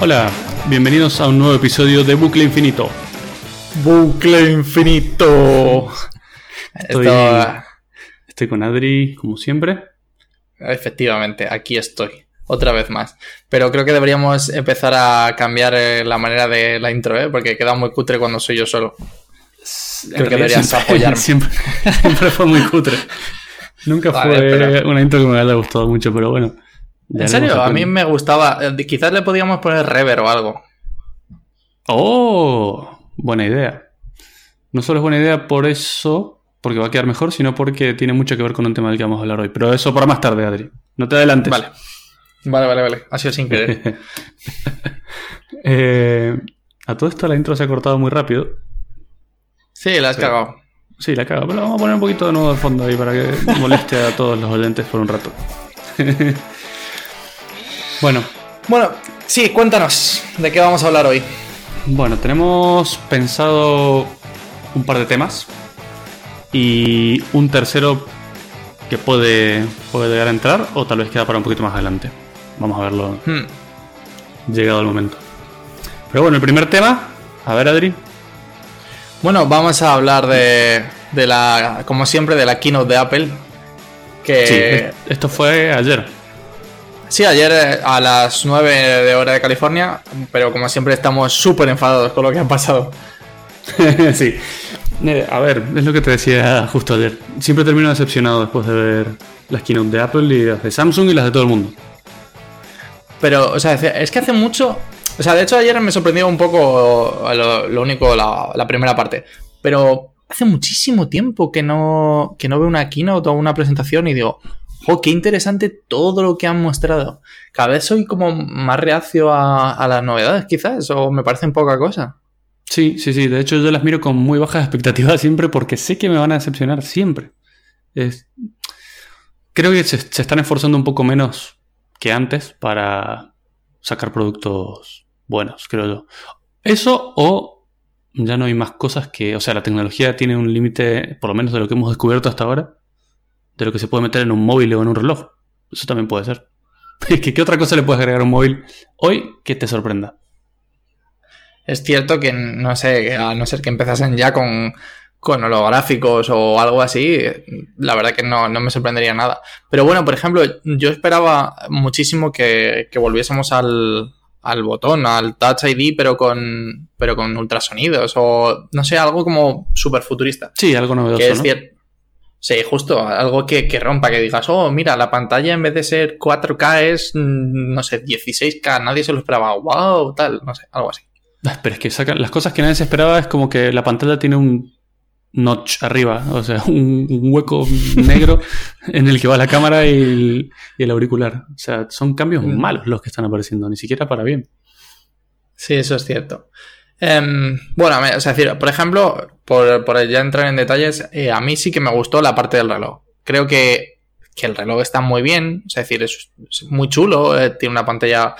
Hola, bienvenidos a un nuevo episodio de Bucle Infinito. Bucle Infinito. Estoy, estoy con Adri, como siempre. Efectivamente, aquí estoy. Otra vez más. Pero creo que deberíamos empezar a cambiar eh, la manera de la intro, ¿eh? porque queda muy cutre cuando soy yo solo. Creo que deberías apoyarme. Siempre, siempre, fue muy cutre. Nunca fue una intro que me haya gustado mucho, pero bueno. ¿En serio? A mí me gustaba. Eh, quizás le podíamos poner rever o algo. Oh, buena idea. No solo es buena idea por eso, porque va a quedar mejor, sino porque tiene mucho que ver con un tema del que vamos a hablar hoy. Pero eso para más tarde, Adri. No te adelantes. Vale. Vale, vale, vale. Ha sido sin querer. Eh, a todo esto la intro se ha cortado muy rápido. Sí, la has cagado. Sí, la cago. Pero vamos a poner un poquito de nuevo de fondo ahí para que moleste a todos los oyentes por un rato. Bueno. Bueno, sí, cuéntanos de qué vamos a hablar hoy. Bueno, tenemos pensado un par de temas y un tercero que puede, puede llegar a entrar o tal vez queda para un poquito más adelante. Vamos a verlo hmm. llegado el momento. Pero bueno, el primer tema, a ver Adri. Bueno, vamos a hablar de, de la, como siempre, de la keynote de Apple. Que... Sí, esto fue ayer. Sí, ayer eh, a las 9 de hora de California, pero como siempre estamos súper enfadados con lo que ha pasado. sí. Eh, a ver, es lo que te decía justo ayer. Siempre termino decepcionado después de ver las keynote de Apple y las de Samsung y las de todo el mundo. Pero, o sea, es que hace mucho. O sea, de hecho, ayer me sorprendió un poco lo, único, la, la, primera parte. Pero hace muchísimo tiempo que no, que no veo una keynote o una presentación y digo, ¡Oh, qué interesante todo lo que han mostrado! Cada vez soy como más reacio a, las novedades, quizás, o me parecen poca cosa. Sí, sí, sí. De hecho, yo las miro con muy bajas expectativas siempre porque sé que me van a decepcionar siempre. Creo que se, están esforzando un poco menos que antes para sacar productos buenos, creo yo. Eso o ya no hay más cosas que, o sea, la tecnología tiene un límite, por lo menos de lo que hemos descubierto hasta ahora, de lo que se puede meter en un móvil o en un reloj. Eso también puede ser. ¿Qué, otra cosa le puedes agregar a un móvil hoy que te sorprenda? Es cierto que, no sé, a no ser que empezasen ya con, con holográficos o algo así, la verdad que no, me sorprendería nada. Pero bueno, por ejemplo, yo esperaba muchísimo que, volviésemos al, al, botón, al Touch ID, pero con, pero con ultrasonidos o no sé, algo como súper futurista. Sí, algo novedoso. Que es, cierto Sí, justo, algo que, rompa, que digas, oh, mira, la pantalla en vez de ser 4K es, mm, no sé, 16K, nadie se lo esperaba, wow, tal, no sé, algo así. Ah, pero es que sacan, las cosas que nadie se esperaba es como que la pantalla tiene un notch arriba, o sea, un, hueco negro en el que va la cámara y el, auricular. O sea, son cambios mm. malos los que están apareciendo, ni siquiera para bien. Sí, eso es cierto. Em, bueno, o sea, decir, por ejemplo, por, ya entrar en detalles, eh, a mí sí que me gustó la parte del reloj. Creo que, el reloj está muy bien, es decir, es, muy chulo, eh, tiene una pantalla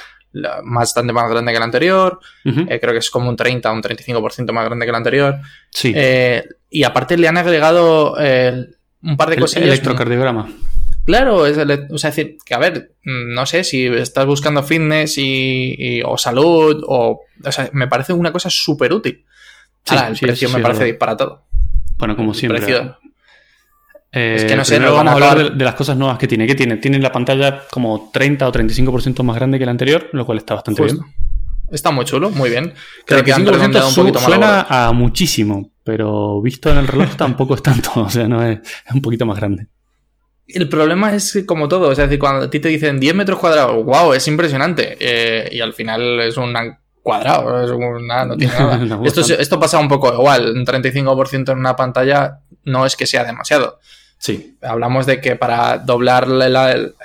bastante más grande que la anterior, eh, creo que es como un 30 o un 35% más grande que la anterior. Sí. y aparte le han agregado un par de cosas. El electrocardiograma. Claro, es, o sea, decir, que a ver, no sé si estás buscando fitness y, o salud, o, o sea, me parece una cosa súper útil. Ahora, el precio me parece disparatado. Bueno, como siempre. Eh, es que no sé, no vamos a hablar de, las cosas nuevas que tiene. ¿Qué tiene? Tiene la pantalla como 30 o 35% más grande que la anterior, lo cual está bastante bien. Está muy chulo, muy bien. Creo que 35% un poquito suena a muchísimo, pero visto en el reloj tampoco es tanto, o sea, no es un poquito más grande. El problema es como todo, es decir, cuando a ti te dicen 10 metros cuadrados, wow, es impresionante. Eh, y al final es un cuadrado, es una, no tiene nada. esto, esto pasa un poco igual, un 35% en una pantalla no es que sea demasiado. Sí. Hablamos de que para doblar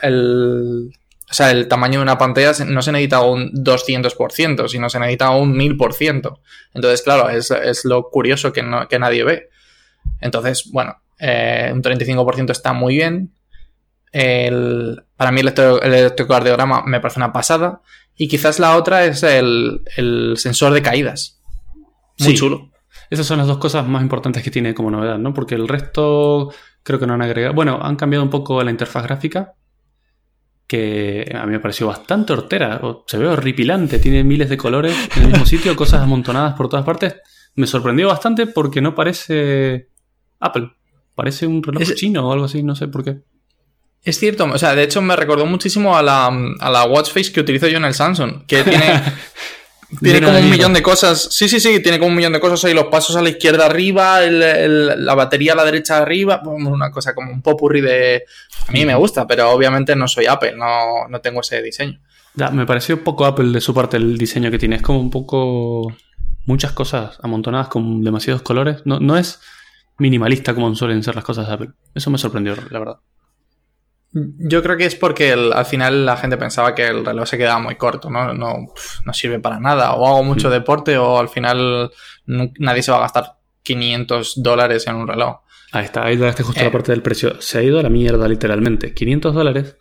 el, o sea, el tamaño de una pantalla no se necesita un 200%, sino se necesita un 1000%. Entonces, claro, es, es lo curioso que, no, que nadie ve. Entonces, bueno, eh, un 35% está muy bien. para mí el, electrocardiograma me parece una pasada. Y quizás la otra es el, sensor de caídas. Muy chulo. Esas son las dos cosas más importantes que tiene como novedad, ¿no? Porque el resto creo que no han agregado. Bueno, han cambiado un poco la interfaz gráfica. que a mí me pareció bastante hortera. Se ve horripilante, tiene miles de colores en el mismo sitio, cosas amontonadas por todas partes. Me sorprendió bastante porque no parece Apple. Parece un reloj chino o algo así, no sé por qué. Es cierto, o sea, de hecho me recordó muchísimo a la, a la watch face que utilizo yo en el Samsung, que tiene, tiene como un millón de cosas. Sí, sí, sí, tiene como un millón de cosas ahí, los pasos a la izquierda arriba, la batería a la derecha arriba, una cosa como un popurrí de... A mí me gusta, pero obviamente no soy Apple, no, no tengo ese diseño. Ya, me pareció poco Apple de su parte el diseño que tiene, es como un poco... Muchas cosas amontonadas con demasiados colores. No, no es minimalista como suelen ser las cosas de Apple. Eso me sorprendió, la verdad. Yo creo que es porque al final la gente pensaba que el reloj se quedaba muy corto, ¿no? No, no sirve para nada. O hago mucho mm. deporte o al final nadie se va a gastar 500 dólares en un reloj. Ahí está, ahí daste justo la eh. parte del precio. Se ha ido a la mierda, literalmente. 500 dólares.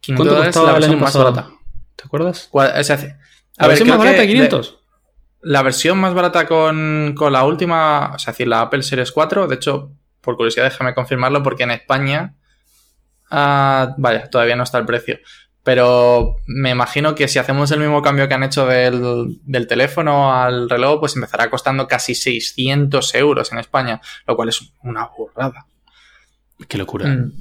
500 ¿Cuánto costaba la versión más barata? ¿Te acuerdas? ¿La versión más barata de 500? La versión más barata con, con la última, o sea, decir, la Apple Series 4, de hecho, por curiosidad déjame confirmarlo porque en España Ah, vaya, todavía no está el precio. Pero me imagino que si hacemos el mismo cambio que han hecho del, teléfono al reloj, pues empezará costando casi 600 euros en España, lo cual es una burrada. Qué locura. Mm.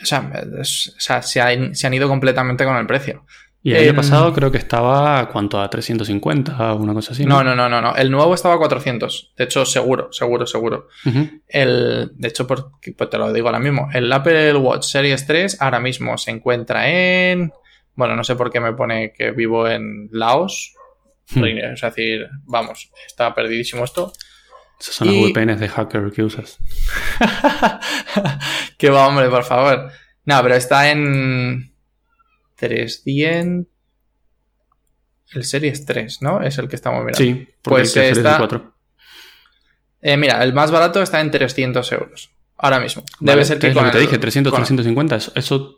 O sea, se, han ido completamente con el precio. Y el año pasado creo que estaba, ¿cuánto? A 350 o una cosa así. ¿no? no, no, no, no. El nuevo estaba a 400. De hecho, seguro, seguro, seguro. el, de hecho, pues te lo digo ahora mismo. El Apple Watch Series 3 ahora mismo se encuentra en... Bueno, no sé por qué me pone que vivo en Laos. Hmm. Es decir, vamos, está perdidísimo esto. Esas son las VPNs de hacker que usas. Qué va, hombre, por favor. No, pero está en 300. El Series 3, ¿no? Es el que estamos mirando. Sí, pues está. 4. Eh, mira, el más barato está en 300 euros. Ahora mismo. Debe ser que. te dije, 300, 350. Eso,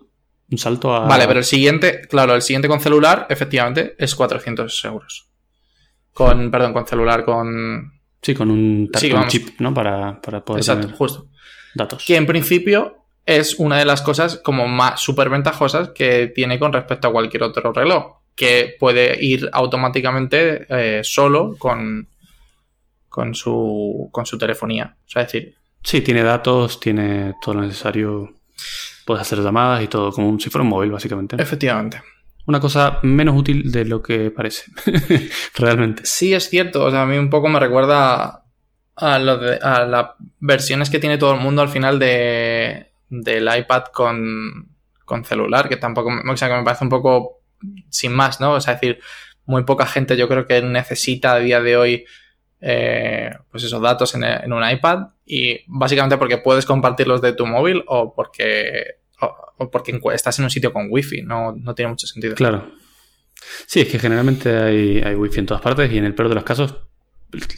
un salto a. Vale, pero el siguiente, claro, el siguiente con celular, efectivamente, es 400 euros. Con, perdón, con celular, con. Sí, con un, chip, ¿no? Para, para poder. Exacto, justo. Datos. Que en principio es una de las cosas como más súper ventajosas que tiene con respecto a cualquier otro reloj, que puede ir automáticamente eh, solo con, con, su, con su telefonía. O sea, decir... Sí, tiene datos, tiene todo lo necesario, puedes hacer llamadas y todo, como si fuera un móvil, básicamente. Efectivamente. Una cosa menos útil de lo que parece, realmente. Sí, es cierto. O sea, a mí un poco me recuerda a, lo de, a las versiones que tiene todo el mundo al final de, del iPad con, con celular, que tampoco, o sea, que me parece un poco sin más, ¿no? O sea, es decir, muy poca gente yo creo que necesita a día de hoy eh, pues esos datos en, en, un iPad y básicamente porque puedes compartirlos de tu móvil o porque, o, porque estás en un sitio con wifi, no, no tiene mucho sentido. Claro. Sí, es que generalmente hay, hay wifi en todas partes y en el peor de los casos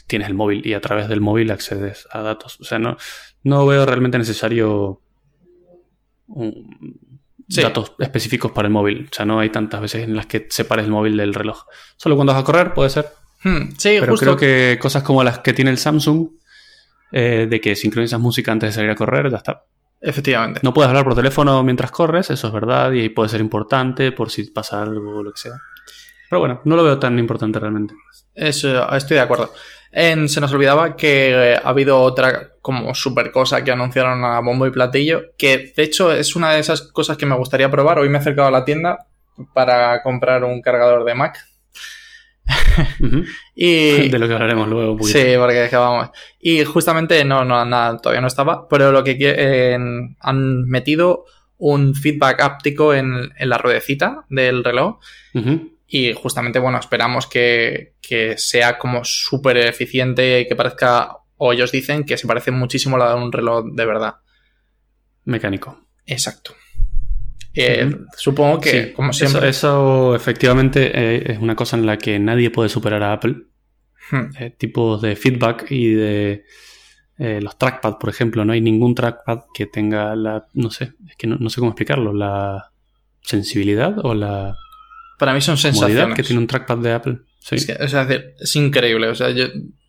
tienes el móvil y a través del móvil accedes a datos. O sea, no, no veo realmente necesario datos específicos para el móvil. O sea, no hay tantas veces en las que separes el móvil del reloj. Solo cuando vas a correr puede ser. Hmm, sí, Pero creo que cosas como las que tiene el Samsung, eh, de que sincronizas música antes de salir a correr, ya está. Efectivamente. No puedes hablar por teléfono mientras corres, eso es verdad, y puede ser importante por si pasa algo o lo que sea. Pero bueno, no lo veo tan importante realmente. Eso, estoy de acuerdo se nos olvidaba que ha habido otra como super cosa que anunciaron a bombo y platillo, que de hecho es una de esas cosas que me gustaría probar. Hoy me he acercado a la tienda para comprar un cargador de Mac. y de lo que hablaremos luego. Sí, porque vamos. Y justamente no, no, nada, todavía no estaba, pero lo que han metido un feedback áptico en, la ruedecita del reloj. Y justamente, bueno, esperamos que, sea como súper eficiente y que parezca, o ellos dicen que se parece muchísimo a la de un reloj de verdad. Mecánico. Exacto. Eh, supongo que, como siempre. Eso, efectivamente eh, es una cosa en la que nadie puede superar a Apple. Hmm. Eh, tipos de feedback y de los trackpad, por ejemplo. No hay ningún trackpad que tenga la. No sé, es que no sé cómo explicarlo. La sensibilidad o la para mí son sensaciones. que tiene un trackpad de Apple. Es, es increíble. O sea,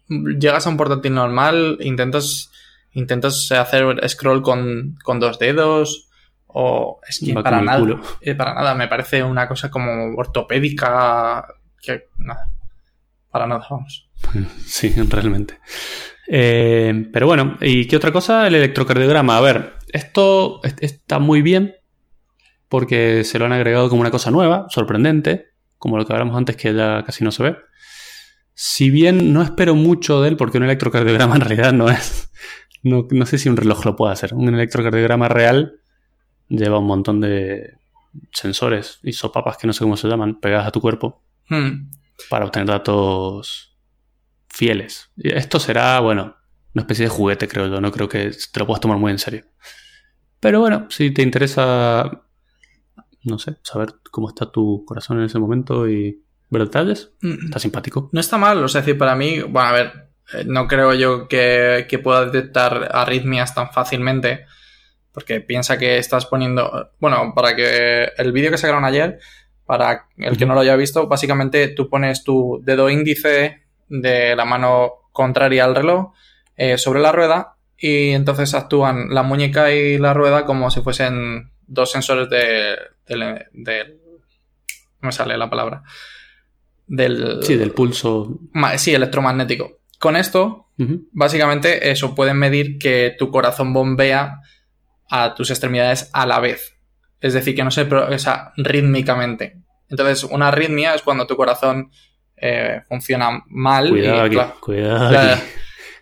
llegas a un portátil normal, intentas, intentas hacer scroll con, dos dedos O es que Va para nada, eh, para nada, me parece una cosa como ortopédica que nada, para nada, vamos. Sí, realmente. Eh, pero bueno, ¿y qué otra cosa? El electrocardiograma. A ver, esto es- está muy bien porque se lo han agregado como una cosa nueva, sorprendente, como lo que hablamos antes que ya casi no se ve. Si bien no espero mucho de él, porque un electrocardiograma en realidad no es... No, no sé si un reloj lo puede hacer. Un electrocardiograma real lleva un montón de sensores y sopapas que no sé cómo se llaman, pegadas a tu cuerpo Hmm. para obtener datos fieles. Y Esto será, bueno, una especie de juguete, creo yo. No creo que te lo puedas tomar muy en serio. Pero bueno, si te interesa, no sé, saber cómo está tu corazón en ese momento y ver detalles, está simpático. No está mal, o sea, decir, para mí, bueno, a ver, eh, no creo yo que, que pueda detectar arritmias tan fácilmente, porque piensa que estás poniendo, bueno, para que el vídeo que sacaron ayer, para el que no lo haya visto, básicamente tú pones tu dedo índice de la mano contraria al reloj eh, sobre la rueda y entonces actúan la muñeca y la rueda como si fuesen dos sensores de, del- no me sale la palabra. Del, Sí, del pulso. Sí, electromagnético. Con esto, básicamente, eso pueden medir que tu corazón bombea a tus extremidades a la vez. Es decir, que no se progresa rítmicamente. Entonces, una arritmia es cuando tu corazón eh, funciona mal. Cuidado y, aquí, claro, cuidado aquí.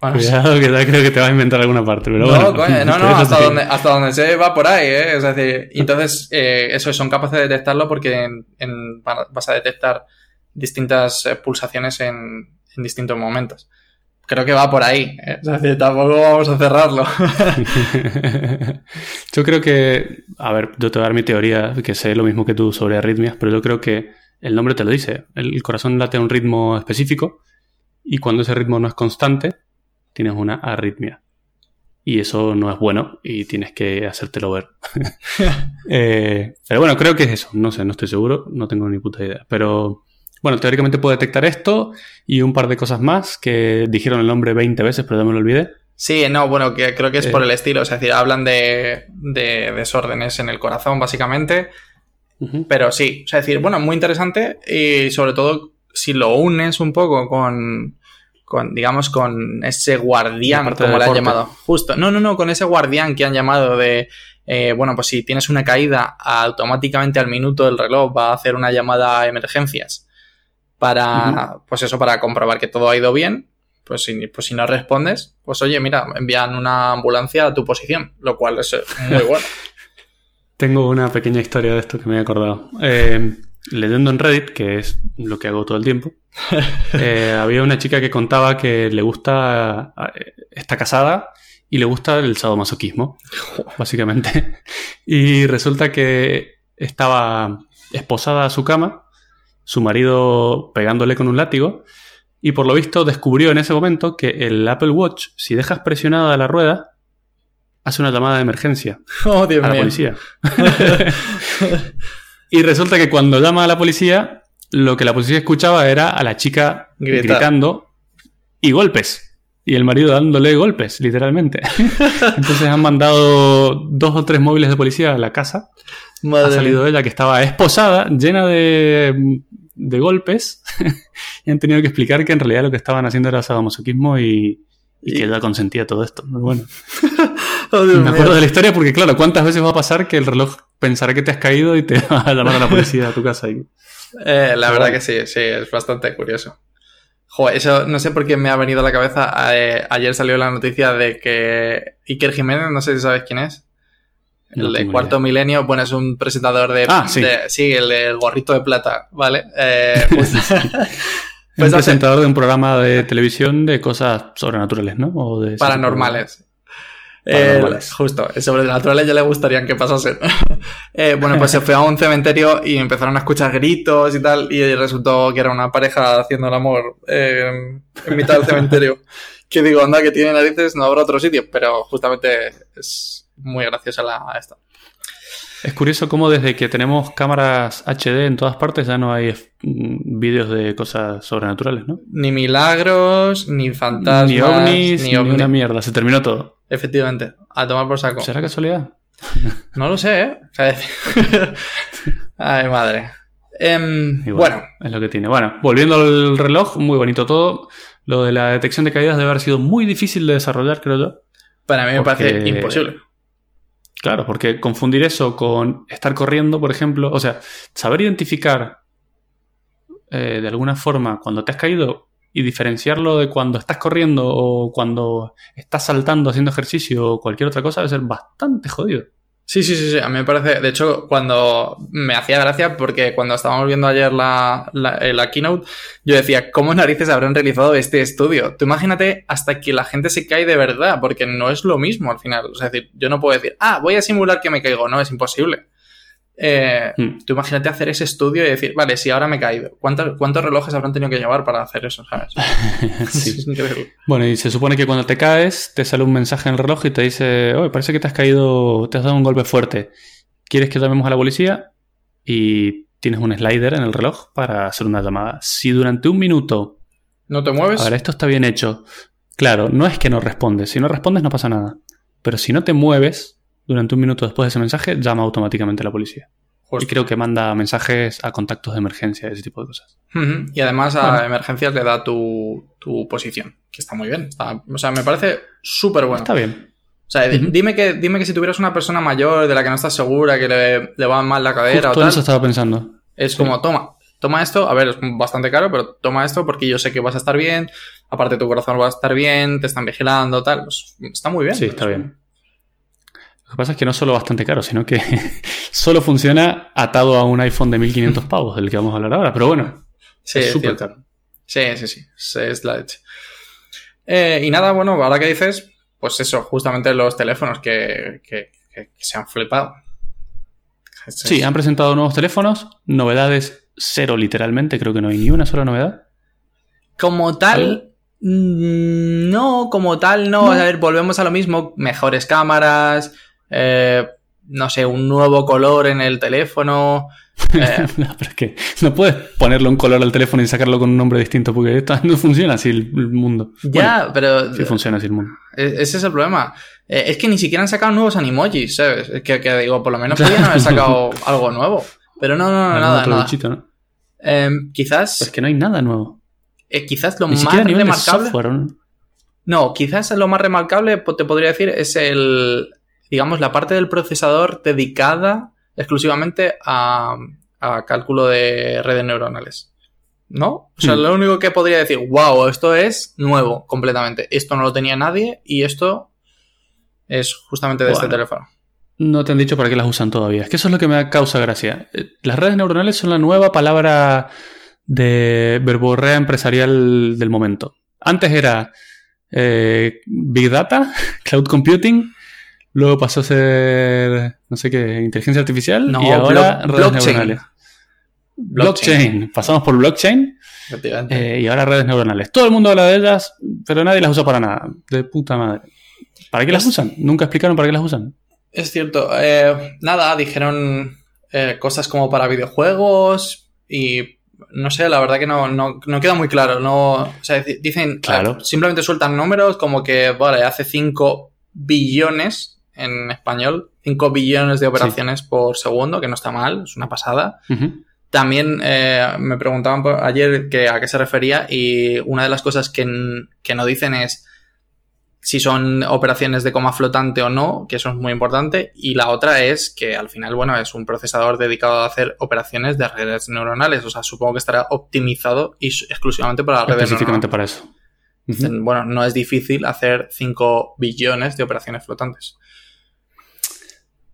Bueno, Cuidado que creo que te vas a inventar alguna parte. Pero no, bueno, coño, no, no, hasta donde, hasta donde se va por ahí, ¿eh? Es decir, y entonces, eh, eso, son capaces de detectarlo porque en- en- vas a detectar distintas eh, pulsaciones en, en distintos momentos. Creo que va por ahí, ¿eh? es decir, tampoco vamos a cerrarlo. yo creo que, a ver, yo te voy a dar mi teoría, que sé lo mismo que tú sobre arritmias, pero yo creo que el nombre te lo dice. El corazón late a un ritmo específico y cuando ese ritmo no es constante, tienes una arritmia. Y eso no es bueno y tienes que hacértelo ver. Eh, pero bueno, creo que es eso. No sé, no estoy seguro, no tengo ni puta idea. Pero bueno, teóricamente puedo detectar esto y un par de cosas más que dijeron el nombre 20 veces, pero ya me lo olvidé. Sí, no, bueno, que creo que es Eh. por el estilo, es decir, hablan de, de desórdenes en el corazón, básicamente. Pero sí, o sea, es decir, bueno, muy interesante y sobre todo si lo unes un poco con, con digamos, con ese guardián, como le han llamado. Justo, no, no, no, con ese guardián que han llamado de, eh, bueno, pues si tienes una caída, automáticamente al minuto el reloj va a hacer una llamada a emergencias para, pues eso, para comprobar que todo ha ido bien. Pues si, pues si no respondes, pues oye, mira, envían una ambulancia a tu posición, lo cual es eh, muy bueno. Tengo una pequeña historia de esto que me he acordado. Eh, leyendo en Reddit, que es lo que hago todo el tiempo, eh, había una chica que contaba que le gusta, eh, está casada y le gusta el sadomasoquismo, básicamente. Y resulta que estaba esposada a su cama, su marido pegándole con un látigo, y por lo visto descubrió en ese momento que el Apple Watch, si dejas presionada la rueda, hace una llamada de emergencia Oh, Dios a la mío. policía. y resulta que cuando llama a la policía, lo que la policía escuchaba era a la chica Gritar. gritando y golpes. Y el marido dándole golpes, literalmente. Entonces han mandado dos o tres móviles de policía a la casa. Madre ha salido ella que estaba esposada, llena de, de golpes. y han tenido que explicar que en realidad lo que estaban haciendo era sadomasoquismo y, y Y- que ella consentía todo esto. Bueno. Oh, Me mío. acuerdo de la historia porque, claro, ¿cuántas veces va a pasar que el reloj pensará que te has caído y te va a llamar a la policía a tu casa? Y... Eh, la verdad que sí, sí, es bastante curioso. Joder, eso no sé por qué me ha venido a la cabeza. eh, ayer salió la noticia de que Iker Jiménez, no sé si sabes quién es. No el de Cuarto Milenio, bueno, es un presentador de. Ah, sí. de- sí, el gorrito de plata, ¿vale? Eh, pues- Es Pues presentador de un programa de televisión de cosas sobrenaturales, ¿no? O de- paranormales. Eh, justo, sobrenaturales ya le gustarían que pasasen. Eh, bueno, pues se fue a un cementerio y empezaron a escuchar gritos y tal, y resultó que era una pareja haciendo el amor eh, en mitad del cementerio. Que digo, anda, que tiene narices, no habrá otro sitio, pero justamente es muy graciosa la esta. Es curioso cómo desde que tenemos cámaras HD en todas partes ya no hay mm, vídeos de cosas sobrenaturales, ¿no? Ni milagros, ni fantasmas, ni ovnis, ni, ovni. una mierda. Se terminó todo. Efectivamente, a tomar por saco. ¿Será casualidad? No lo sé, ¿eh? Ay, madre. Em, bueno, Es lo que tiene. Bueno, volviendo al reloj, muy bonito todo. Lo de la detección de caídas debe haber sido muy difícil de desarrollar, creo yo. Para mí me Porque- parece imposible. Claro, porque confundir eso con estar corriendo, por ejemplo, o sea, saber identificar eh, de alguna forma cuando te has caído y diferenciarlo de cuando estás corriendo o cuando estás saltando haciendo ejercicio o cualquier otra cosa debe ser bastante jodido. Sí, sí, sí, sí. A mí me parece. De hecho, cuando me hacía gracia, porque cuando estábamos viendo ayer la, la, eh, la keynote, yo decía, ¿cómo narices habrán realizado este estudio? Tú imagínate hasta que la gente se cae de verdad, porque no es lo mismo al final. O sea, es decir, yo no puedo decir, ah, voy a simular que me caigo. No, es imposible. Eh, Hmm. Tú imagínate hacer ese estudio y decir, vale, si ahora me he caído, ¿cuántos, ¿cuántos relojes habrán tenido que llevar para hacer eso? ¿Sabes? Sí. Es increíble. Bueno, y se supone que cuando te caes, te sale un mensaje en el reloj y te dice, oye, parece que te has caído, te has dado un golpe fuerte. ¿Quieres que llamemos a la policía? Y tienes un slider en el reloj para hacer una llamada. Si durante un minuto, ¿No te mueves? a ver, esto está bien hecho. Claro, no es que no respondes. Si no respondes no pasa nada. Pero si no te mueves durante un minuto después de ese mensaje, llama automáticamente a la policía. Justo. Y creo que manda mensajes a contactos de emergencia, ese tipo de cosas. Y además a Bueno. emergencias le da tu, tu posición, que está muy bien. Está- o sea, me parece súper bueno. Está bien. O sea, dime, que, dime que si tuvieras una persona mayor de la que no estás segura, que le, le va mal la cadera Justo o tal, eso estaba pensando. es sí. como, toma, toma esto, a ver, es bastante caro, pero toma esto porque yo sé que vas a estar bien, aparte tu corazón va a estar bien, te están vigilando, tal. Pues, está muy bien. Sí, está bien. Lo que pasa es que no solo bastante caro, sino que solo funciona atado a un iPhone de 1500 pavos, del que vamos a hablar ahora. Pero bueno, Sí, es súper caro. Sí, sí, sí. Sí, Es la leche. Eh, y nada, bueno, ahora que dices, pues eso, justamente los teléfonos que, que- que- que se han flipado. Es- Sí, es- han presentado nuevos teléfonos, novedades cero literalmente, creo que no hay ni una sola novedad. Como tal, ¿Algo? mm, no, como tal, no. No. A ver, volvemos a lo mismo. Mejores cámaras, eh, no sé, un nuevo color en el teléfono. eh, No, pero es que no puedes ponerle un color al teléfono y sacarlo con un nombre distinto, porque esto no funciona así el, mundo. ya, pero sí funciona así el mundo. E- Ese es el problema. Eh, es que ni siquiera han sacado nuevos animojis, ¿sabes? Es que, que digo, por lo menos podrían haber sacado algo nuevo. Pero no, no, no, nada, nada. bichito, ¿no? Em, quizás, Es que no hay nada nuevo. quizás lo Ni más remarcable. software. ¿no? No, quizás lo más remarcable, po- te podría decir, es el, digamos, la parte del procesador dedicada exclusivamente a, a cálculo de redes neuronales. ¿No? O sea, Hmm. lo único que podría decir, wow, esto es nuevo completamente. Esto no lo tenía nadie y esto es justamente de este teléfono. No te han dicho para qué las usan todavía. Es que eso es lo que me causa gracia. Eh, Las redes neuronales son la nueva palabra de verborrea empresarial del momento. Antes era eh, Big Data, Cloud Computing, luego pasó a ser, no sé qué, inteligencia artificial No, y ahora blo- redes blockchain. neuronales. Blockchain. Pasamos por blockchain eh, y ahora redes neuronales. Todo el mundo habla de ellas, pero nadie las usa para nada. De puta madre. ¿Para qué las Es- usan? Nunca explicaron para qué las usan. Es cierto. Eh, nada, dijeron eh, cosas como para videojuegos y no sé, la verdad que no, no, no queda muy claro. No, o sea, di- dicen, Claro. simplemente sueltan números como que, vale, hace 5 billones en español, 5 billones de operaciones por segundo, que no está mal, es una pasada. También eh, me preguntaban por- ayer que a qué se refería y una de las cosas que, que no dicen es si son operaciones de coma flotante o no, que eso es muy importante, y la otra es que al final, bueno, es un procesador dedicado a hacer operaciones de redes neuronales, o sea, supongo que estará optimizado y exclusivamente para redes Específicamente para eso. Bueno, no es difícil hacer 5 billones de operaciones flotantes.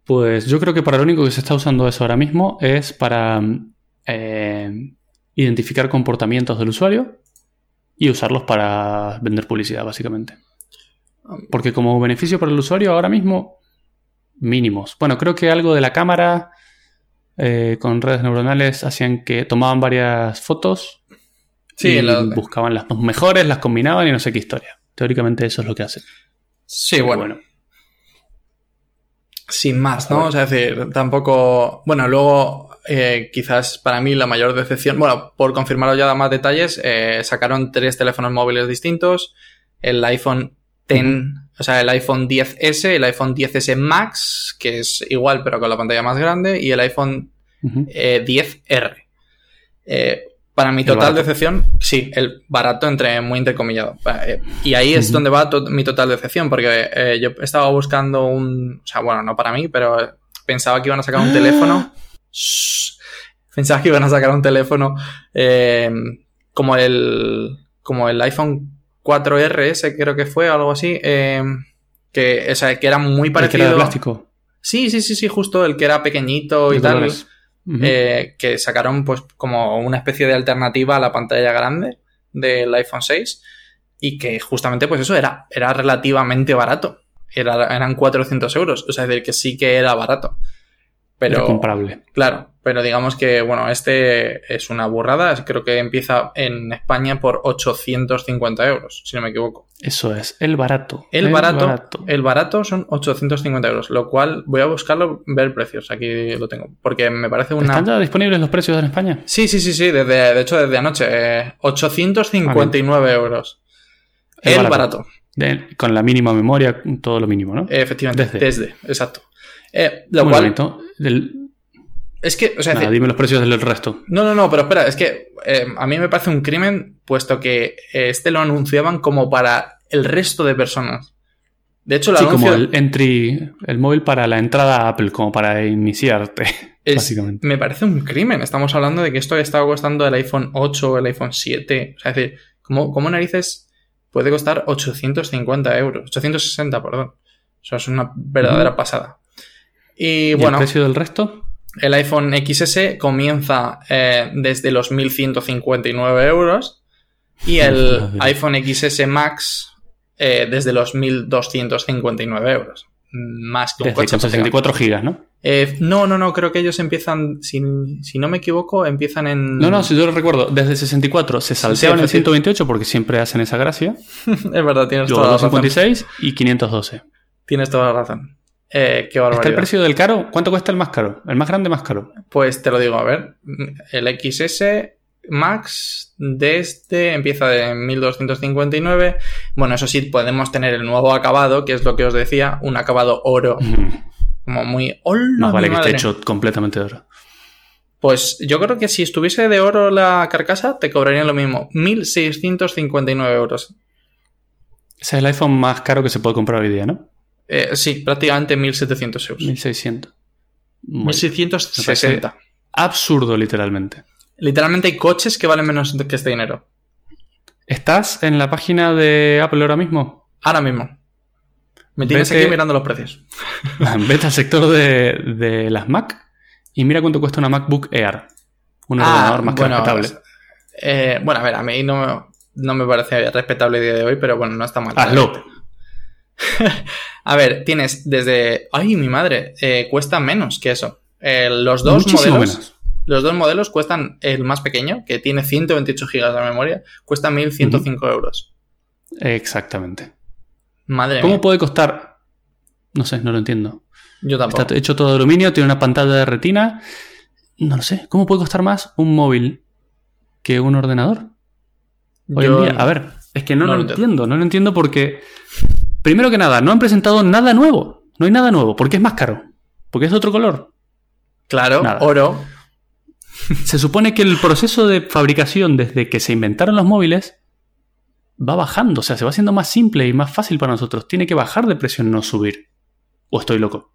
Pues yo creo que para lo único que se está usando eso ahora mismo es para eh, identificar comportamientos del usuario y usarlos para vender publicidad, básicamente. Porque como beneficio para el usuario ahora mismo, mínimos. Bueno, creo que algo de la cámara eh, con redes neuronales hacían que tomaban varias fotos Sí, y la- buscaban las dos mejores, las combinaban y no sé qué historia. Teóricamente eso es lo que hacen. Sí, Pero bueno. Sin más, ¿no? O sea, es decir, tampoco. Bueno, luego, eh, quizás para mí la mayor decepción. Bueno, por confirmaros ya más detalles, eh, sacaron tres teléfonos móviles distintos. El iPhone ten, o sea, el iPhone 10S, el iPhone 10S Max, que es igual pero con la pantalla más grande, y el iPhone Ujú. eh, 10R. Eh, para mi total decepción, sí, el barato entre muy entrecomillado. Eh, y ahí es donde va to- mi total decepción, porque eh, yo estaba buscando un, o sea, bueno, no para mí, pero pensaba que iban a sacar un teléfono. Shh. pensaba que iban a sacar un teléfono eh, como el, como el iPhone 4RS, creo que fue, o algo así, eh, que, o sea, que era muy El que parecido. era de plástico. Sí, sí, sí, sí, justo el que era pequeñito y tal. colores. Eh, que sacaron pues como una especie de alternativa a la pantalla grande del iPhone 6 y que justamente pues eso era, era relativamente barato. Era- eran 400 euros, o sea, es decir, que sí que era barato. Pero, Era comparable. claro, pero digamos que, bueno, este es una burrada, creo que empieza en España por 850 euros, si no me equivoco. Eso es, el barato. El barato, el barato son 850 euros, lo cual voy a buscarlo, ver precios, aquí lo tengo, porque me parece una... ¿Están ya disponibles los precios en España? Sí, sí, sí, sí, desde, de hecho desde anoche. eh, 859 euros. El El barato. barato. De- con la mínima memoria, todo lo mínimo, ¿no? Efectivamente, Desde. desde, exacto. Eh, lo Muy cual, bonito. Es que, o sea, nada, decir- dime los precios del resto. no, no, no, pero espera, es que eh, a mí me parece un crimen, puesto que eh, este lo anunciaban como para el resto de personas. De hecho, el Sí, anuncio como el entry, el móvil para la entrada a Apple, como para iniciarte, es- básicamente. me parece un crimen. Estamos hablando de que esto estaba costando el iPhone 8 o el iPhone 7. O sea, es decir, ¿cómo, cómo narices puede costar 850 euros? 860, perdón. Eso es una verdadera pasada. Y ¿Y bueno, el precio del resto? El iPhone XS comienza eh, desde los 1159 euros y el iPhone XS Max eh, desde los 1259 euros. Más que un Desde coche. con 64 gigas, ¿no? Eh, no, no, no, creo que ellos empiezan, si, si no me equivoco, empiezan en... No, no, si yo lo recuerdo, desde 64 se salteaban el efectivamente. 128 porque siempre hacen esa gracia. es verdad, tienes Luego toda la razón. 256 y 512. Tienes toda la razón. Eh, qué barbaridad. ¿Está el precio del caro? ¿Cuánto cuesta el más caro? El más grande, más caro. Pues te lo digo, a ver. El XS Max desde empieza de 1259. Bueno, eso sí, podemos tener el nuevo acabado, que es lo que os decía, un acabado oro, Mm, como muy... ¡Hola, Más vale que esté madre! hecho completamente de oro. Pues yo creo que si estuviese de oro la carcasa, te cobrarían lo mismo, 1659 euros. Ese es el iPhone más caro que se puede comprar hoy día, ¿no? Eh, sí, prácticamente 1700 euros. 1600. Muy- 1660. Absurdo, literalmente. Literalmente hay coches que valen menos que este dinero. ¿Estás en la página de Apple ahora mismo? Ahora mismo. Me tienes Vete- aquí mirando los precios. Vete al sector de, de las Mac y mira cuánto cuesta una MacBook Air. Un Ah, ordenador más que bueno, respetable. eh, bueno, a ver, a mí no, no me parece respetable el día de hoy, pero bueno, no está mal. Hazlo. A ver, tienes desde... Ay, mi madre, eh, cuesta menos que eso. Eh, los dos Muchísimo modelos... menos. Los dos modelos cuestan el más pequeño, que tiene 128 GB de memoria, cuesta 1.105 euros. Exactamente. Madre ¿Cómo mía, puede costar? No sé, no lo entiendo. yo tampoco. Está hecho todo de aluminio, tiene una pantalla de retina. No lo sé. ¿Cómo puede costar más un móvil que un ordenador? Hoy Yo- en día. A ver, es que no, no lo lo entiendo. entiendo. No lo entiendo porque, primero que nada, no han presentado nada nuevo. No hay nada nuevo. ¿Por qué es más caro? Porque es otro color. Claro, Nada. oro. Se supone que el proceso de fabricación desde que se inventaron los móviles va bajando. O sea, se va haciendo más simple y más fácil para nosotros. Tiene que bajar de precio, no subir. ¿O estoy loco?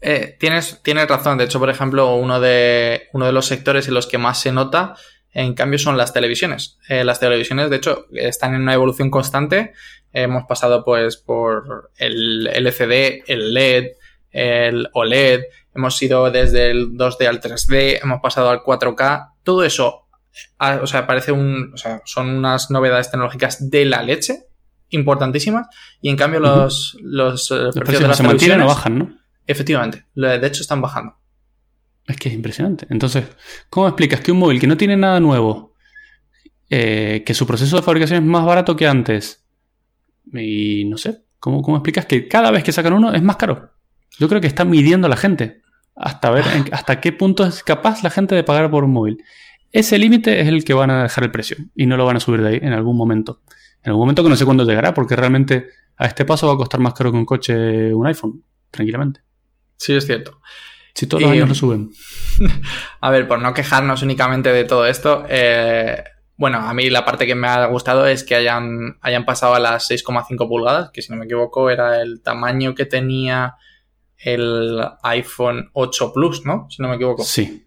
Eh, tienes, tienes razón. De hecho, por ejemplo, uno de, uno de los sectores en los que más se nota, en cambio, son las televisiones. Eh, las televisiones, de hecho, están en una evolución constante. Hemos pasado, pues, por el LCD, el LED, el OLED. Hemos ido desde el 2D al 3D. Hemos pasado al 4K. Todo eso, ah, o sea, parece un, o sea, son unas novedades tecnológicas de la leche, importantísimas. Y en cambio, los, los, eh, Los precios precios de las se mantienen o bajan, ¿no? Efectivamente, de hecho están bajando. Es que es impresionante. Entonces, ¿cómo explicas que un móvil que no tiene nada nuevo, eh, que su proceso de fabricación es más barato que antes, y no sé, ¿cómo, cómo explicas que cada vez que sacan uno es más caro? Yo creo que está midiendo a la gente hasta ver en- hasta qué punto es capaz la gente de pagar por un móvil. Ese límite es el que van a dejar el precio y no lo van a subir de ahí en algún momento. En algún momento que no sé cuándo llegará, porque realmente a este paso va a costar más caro que un coche un iPhone, tranquilamente. Sí, es cierto. Si todos los Y- años lo suben. A ver, por no quejarnos únicamente de todo esto, eh, bueno, a mí la parte que me ha gustado es que hayan, hayan pasado a las 6,5 pulgadas, que si no me equivoco era el tamaño que tenía el iPhone 8 Plus, ¿no? Si no me equivoco. Sí.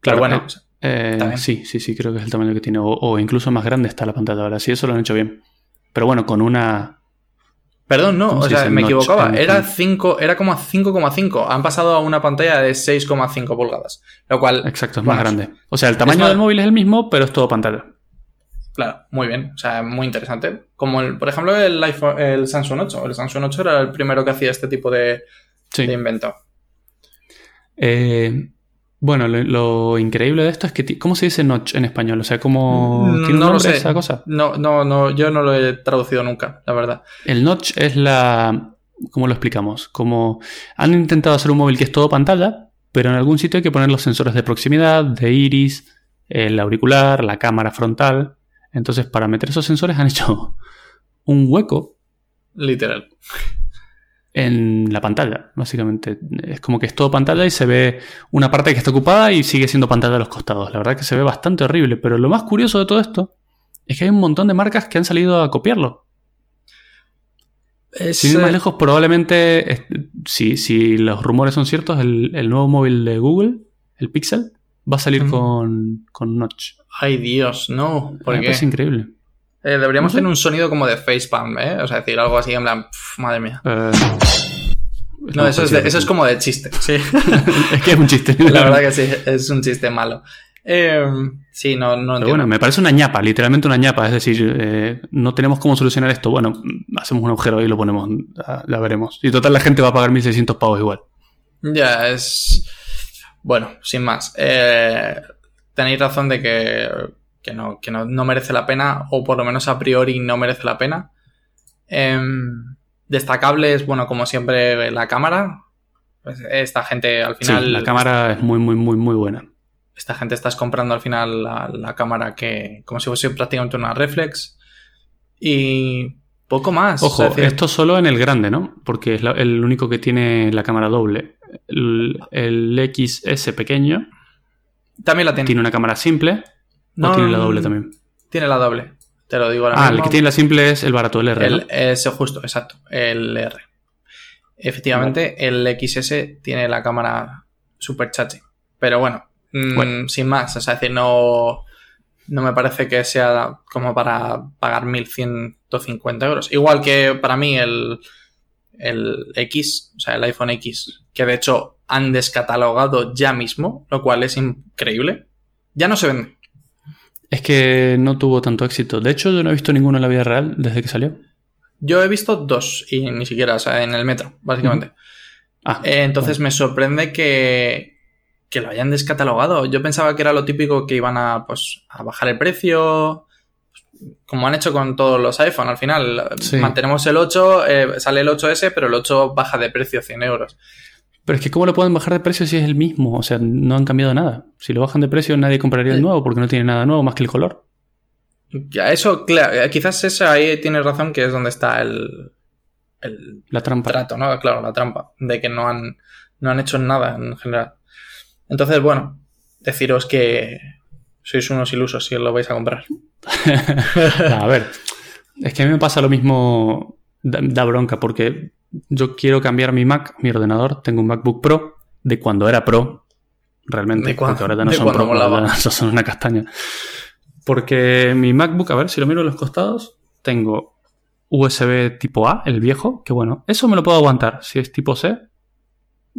Pero Claro, bueno, eh, bien. sí, sí, sí, creo que es el tamaño que tiene. O, o incluso más grande está la pantalla ahora. Sí, eso lo han hecho bien. Pero bueno, con una. Perdón, no, ¿Cómo o se sea, me equivocaba, era en- 5, era como 5,5, han pasado a una pantalla de 6,5 pulgadas, lo cual, Exacto, es más grande. O sea, el tamaño del móvil es el mismo, pero es todo pantalla. claro, muy bien, o sea, muy interesante. Como, el, por ejemplo, el, iPhone, el Samsung 8, el Samsung 8 era el primero que hacía este tipo de, Sí. de invento. Eh, bueno, lo, lo increíble de esto es que. ¿Cómo se dice notch en español? O sea, ¿cómo. Mm, ¿Tiene un no lo sé. esa cosa? No, no, no, yo no lo he traducido nunca, la verdad. El notch es la. ¿Cómo lo explicamos? Como han intentado hacer un móvil que es todo pantalla, pero en algún sitio hay que poner los sensores de proximidad, de iris, el auricular, la cámara frontal. Entonces, para meter esos sensores han hecho un hueco Literal. En la pantalla, básicamente. Es como que es todo pantalla y se ve una parte que está ocupada y sigue siendo pantalla a los costados. La verdad que se ve bastante horrible, pero lo más curioso de todo esto es que hay un montón de marcas que han salido a copiarlo. Es, Sin ir más eh, lejos, probablemente, es- si, si los rumores son ciertos, el, el nuevo móvil de Google, el Pixel, va a salir con, con Notch. Ay, Dios, no. ¿Por qué? parece increíble. Eh, deberíamos tener un sonido como de facepalm, ¿eh? O sea, decir algo así en plan, "Pff, madre mía. Eh, No, eso es, de- eso es como de chiste, sí. es que es un chiste. La verdad que sí, es un chiste malo. Eh, sí, no, no Pero entiendo. bueno, me parece una ñapa, literalmente una ñapa. Es decir, eh, no tenemos cómo solucionar esto. Bueno, hacemos un agujero y lo ponemos, ah, la veremos. Y total, la gente va a pagar 1600 pavos igual. Ya, es. Bueno, sin más. Eh, tenéis razón de que, que, no, que no, no merece la pena, o por lo menos a priori no merece la pena. Em, destacables, bueno, como siempre, la cámara. Pues esta gente al Sí, final. la cámara es muy, muy, muy, muy buena. Esta gente estás comprando al final la, la cámara que. como si fuese prácticamente una reflex. Y. poco más. Ojo, es decir, esto solo en el grande, ¿no? Porque es la- el único que tiene la cámara doble. El, el XS pequeño también la tiene. tiene una cámara simple No, o tiene la doble también. Tiene la doble. Te lo digo ahora Ah, el que tiene la simple es el barato, el R. ¿no? El, ese justo, exacto, el R. Efectivamente, el XS tiene la cámara super chachi. Pero bueno, mm, Bueno. sin más, o sea, es decir, no, no me parece que sea como para pagar 1150 euros. Igual que para mí el, el X, o sea, el iPhone X, que de hecho han descatalogado ya mismo, lo cual es increíble. Ya no se vende. Es que no tuvo tanto éxito. De hecho, yo no he visto ninguno en la vida real desde que salió. Yo he visto dos y ni siquiera, o sea, en el metro, básicamente. Ah, Eh, entonces me sorprende que, que lo hayan descatalogado. Yo pensaba que era lo típico que iban a, pues, a bajar el precio, como han hecho con todos los iPhone. Al final, Sí. mantenemos el 8, eh, sale el 8S, pero el 8 baja de precio 100 euros. Pero es que ¿cómo lo pueden bajar de precio si es el mismo? O sea, no han cambiado nada. Si lo bajan de precio, nadie compraría Eh. el nuevo porque no tiene nada nuevo más que el color. Ya, eso, claro, eh, quizás ese ahí tienes razón, que es donde está el, el La trampa. trato, ¿no? Claro, la trampa, de que no han, no han hecho nada en general. Entonces, bueno, deciros que sois unos ilusos si lo vais a comprar. a ver, es que a mí me pasa lo mismo, da, da bronca, porque yo quiero cambiar mi Mac, mi ordenador, tengo un MacBook Pro de cuando era Pro, realmente, De cuando- porque ahora ya no de son Pro, ahora son una castaña. Porque mi MacBook, a ver si lo miro a los costados, tengo USB tipo A, el viejo, que bueno, eso me lo puedo aguantar. Si es tipo C,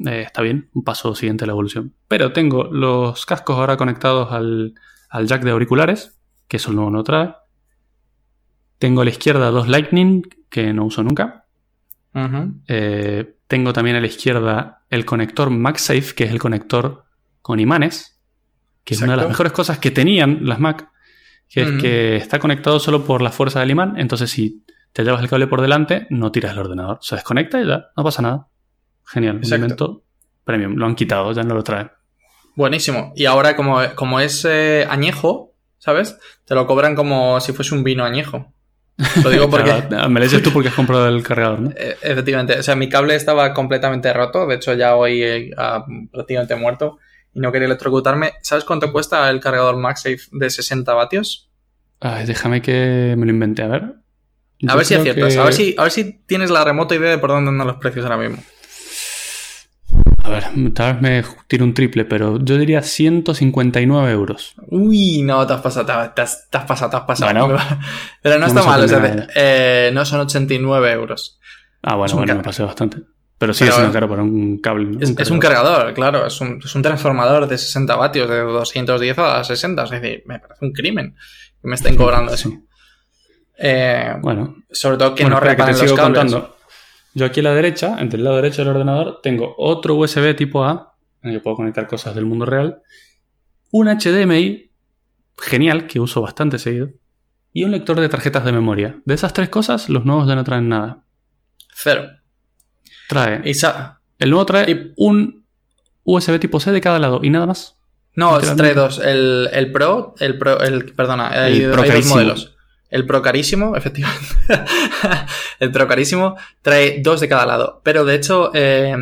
eh, está bien, un paso siguiente a la evolución. Pero tengo los cascos ahora conectados al, al jack de auriculares, que eso el nuevo no trae. Tengo a la izquierda dos Lightning, que no uso nunca. Eh, tengo también a la izquierda el conector MagSafe, que es el conector con imanes, que es una de las mejores cosas que tenían las Mac, que es que está conectado solo por la fuerza del imán, entonces si te llevas el cable por delante, no tiras el ordenador, se desconecta y ya, no pasa nada. Genial, un invento premium, lo han quitado, ya no lo traen. Buenísimo. Y ahora, como, como es eh, añejo, ¿sabes? Te lo cobran como si fuese un vino añejo. Lo digo porque... Claro, me lo dices tú porque has comprado el cargador, ¿no? Eh, Efectivamente, o sea, mi cable estaba completamente roto, de hecho ya hoy eh, ah, prácticamente muerto y no quería electrocutarme. ¿Sabes cuánto cuesta el cargador MagSafe de 60 vatios? Ay, déjame que me lo invente, a ver. A Yo ver si aciertas, que- a ver si, a ver si tienes la remota idea de por dónde andan los precios ahora mismo. A ver, tal vez me tiro un triple, pero yo diría 159 euros. Uy, no, te has pasado, te has, te has- pasado, te has pasado. Bueno. Pero no, está mal, o sea, eh, no son 89 euros. Ah, bueno, Es bueno, me pasé bastante. Pero sigue Pero- caro para un cable. ¿no? Es, es un cargador, claro, es un, es un transformador de 60 vatios, de 210 a 60, es decir, me parece un crimen que me estén cobrando eso. Sí. Eh, Bueno, sobre todo que bueno, no que reparen te los sigo cables. contando. Yo aquí a la derecha, entre el lado derecho del ordenador, tengo otro USB tipo A, en el que puedo conectar cosas del mundo real, un HDMI genial, que uso bastante seguido, y un lector de tarjetas de memoria. De esas tres cosas, los nuevos ya no traen nada. Cero. Trae. Y sa- El nuevo trae y- un USB tipo C de cada lado y nada más. No, trae dos. El, el Pro, el Pro, el, perdona, hay, El Pro hay dos modelos. El Pro carísimo, efectivamente. el Pro carísimo trae dos de cada lado. Pero de hecho, eh,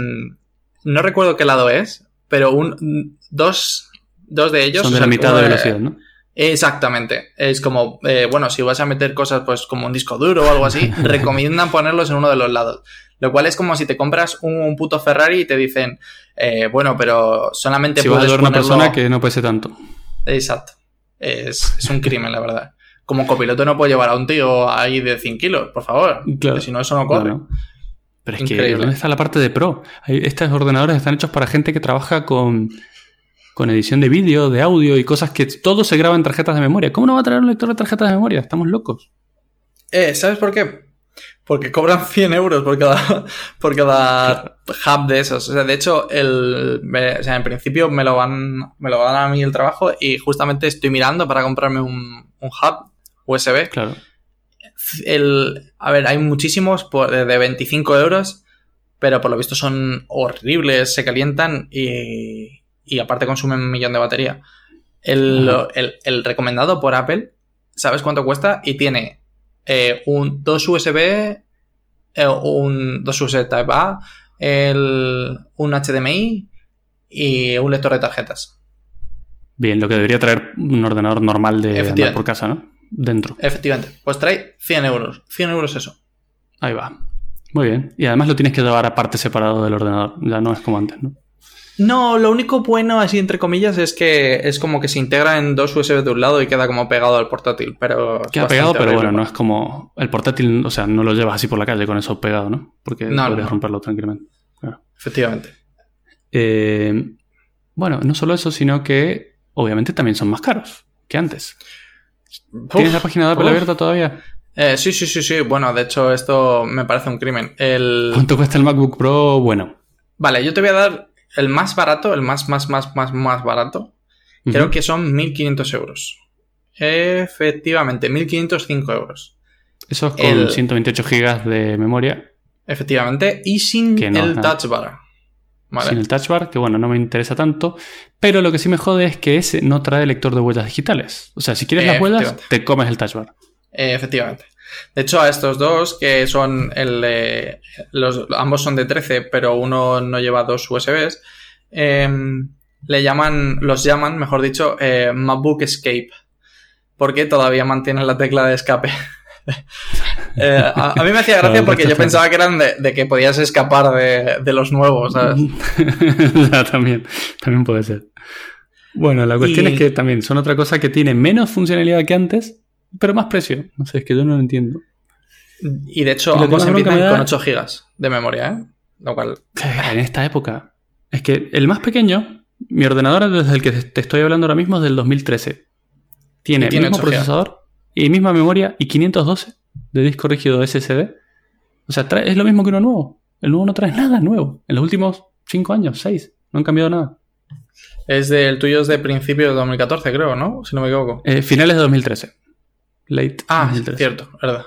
no recuerdo qué lado es, pero un, dos, dos de ellos. Son de la mitad de velocidad, ¿no? Exactamente. Es como, eh, bueno, si vas a meter cosas pues como un disco duro o algo así, recomiendan ponerlos en uno de los lados. Lo cual es como si te compras un, un puto Ferrari y te dicen, eh, bueno, pero solamente Si vas a puedes llevar una ponerlo... persona que no pese tanto. Exacto. Es, es un crimen, la verdad. Como copiloto no puedo llevar a un tío ahí de 100 kilos, por favor. Claro. Si no, eso no corre. Pero es que. ¿dónde está la parte de pro? Estos ordenadores están hechos para gente que trabaja con, con edición de vídeo, de audio y cosas que todo se graba en tarjetas de memoria. ¿Cómo no va a traer un lector de tarjetas de memoria? Estamos locos. Eh, ¿Sabes por qué? Porque cobran 100 euros por cada, por cada hub de esos. O sea, de hecho, el, me- o sea, en principio me lo van me lo van a mí el trabajo y justamente estoy mirando para comprarme un, un hub USB. Claro. El, a ver, hay muchísimos por- de 25 euros, pero por lo visto son horribles, se calientan y, y aparte consumen un millón de batería. El, el- el recomendado por Apple, ¿sabes cuánto cuesta? Y tiene eh, un 2 USB, eh, un 2 USB Type A, el, un HDMI y un lector de tarjetas. Bien, lo que debería traer un ordenador normal de andar por casa, ¿no? Dentro. Efectivamente, pues trae 100 euros. 100 euros eso. Ahí va. Muy bien. Y además lo tienes que llevar aparte separado del ordenador. Ya no es como antes, ¿no? No, lo único bueno, así entre comillas, es que es como que se integra en dos USB de un lado y queda como pegado al portátil. Pero Queda pegado, pero horrible. bueno, no es como el portátil, o sea, no lo llevas así por la calle con eso pegado, ¿no? Porque No, podrías no. romperlo tranquilamente. Claro. Efectivamente. Eh, bueno, no solo eso, sino que obviamente también son más caros que antes. ¿Tienes la página de Apple uf. abierta todavía? Eh, sí, sí, sí, sí. Bueno, de hecho, esto me parece un crimen. El... ¿Cuánto cuesta el MacBook Pro? Bueno. Vale, yo te voy a dar el más barato, el más, más, más, más, más barato. Creo que son 1.500 euros. Efectivamente, 1.505 euros. Eso es con el- 128 GB de memoria, Efectivamente, y sin no, el touch bar. Vale. sin el touch bar, que bueno, no me interesa tanto. Pero lo que sí me jode es que ese no trae lector de huellas digitales. O sea, si quieres Eh, las huellas, te comes el touch bar. Eh, efectivamente. De hecho, a estos dos, que son el de- los, ambos son de 13, pero uno no lleva dos USBs, em, le llaman, los llaman, mejor dicho, eh, MacBook Escape. Porque todavía mantienen la tecla de escape. Eh, a, a mí me hacía gracia porque yo pensaba que eran de, de que podías escapar de, de los nuevos, ¿sabes? Ya, también, también puede ser. Bueno, la cuestión Y- es que también son otra cosa que tiene menos funcionalidad que antes, pero más precio. No sé, es que yo no lo entiendo. Y de hecho, Y ambos empiezan da- con 8 GB de memoria, ¿eh? Lo cual En esta época. Es que el más pequeño, mi ordenador desde el que te estoy hablando ahora mismo es del 2013. Tiene el mismo 8 GB. procesador y misma memoria y 512 de disco rígido SSD. O sea, trae- es lo mismo que uno nuevo. El nuevo no trae nada nuevo. En los últimos 5 años, 6, no han cambiado nada. es del tuyo es de principio de 2014, creo, ¿no? Si no me equivoco. Eh, finales de 2013. Late. Ah, 2013. cierto, verdad.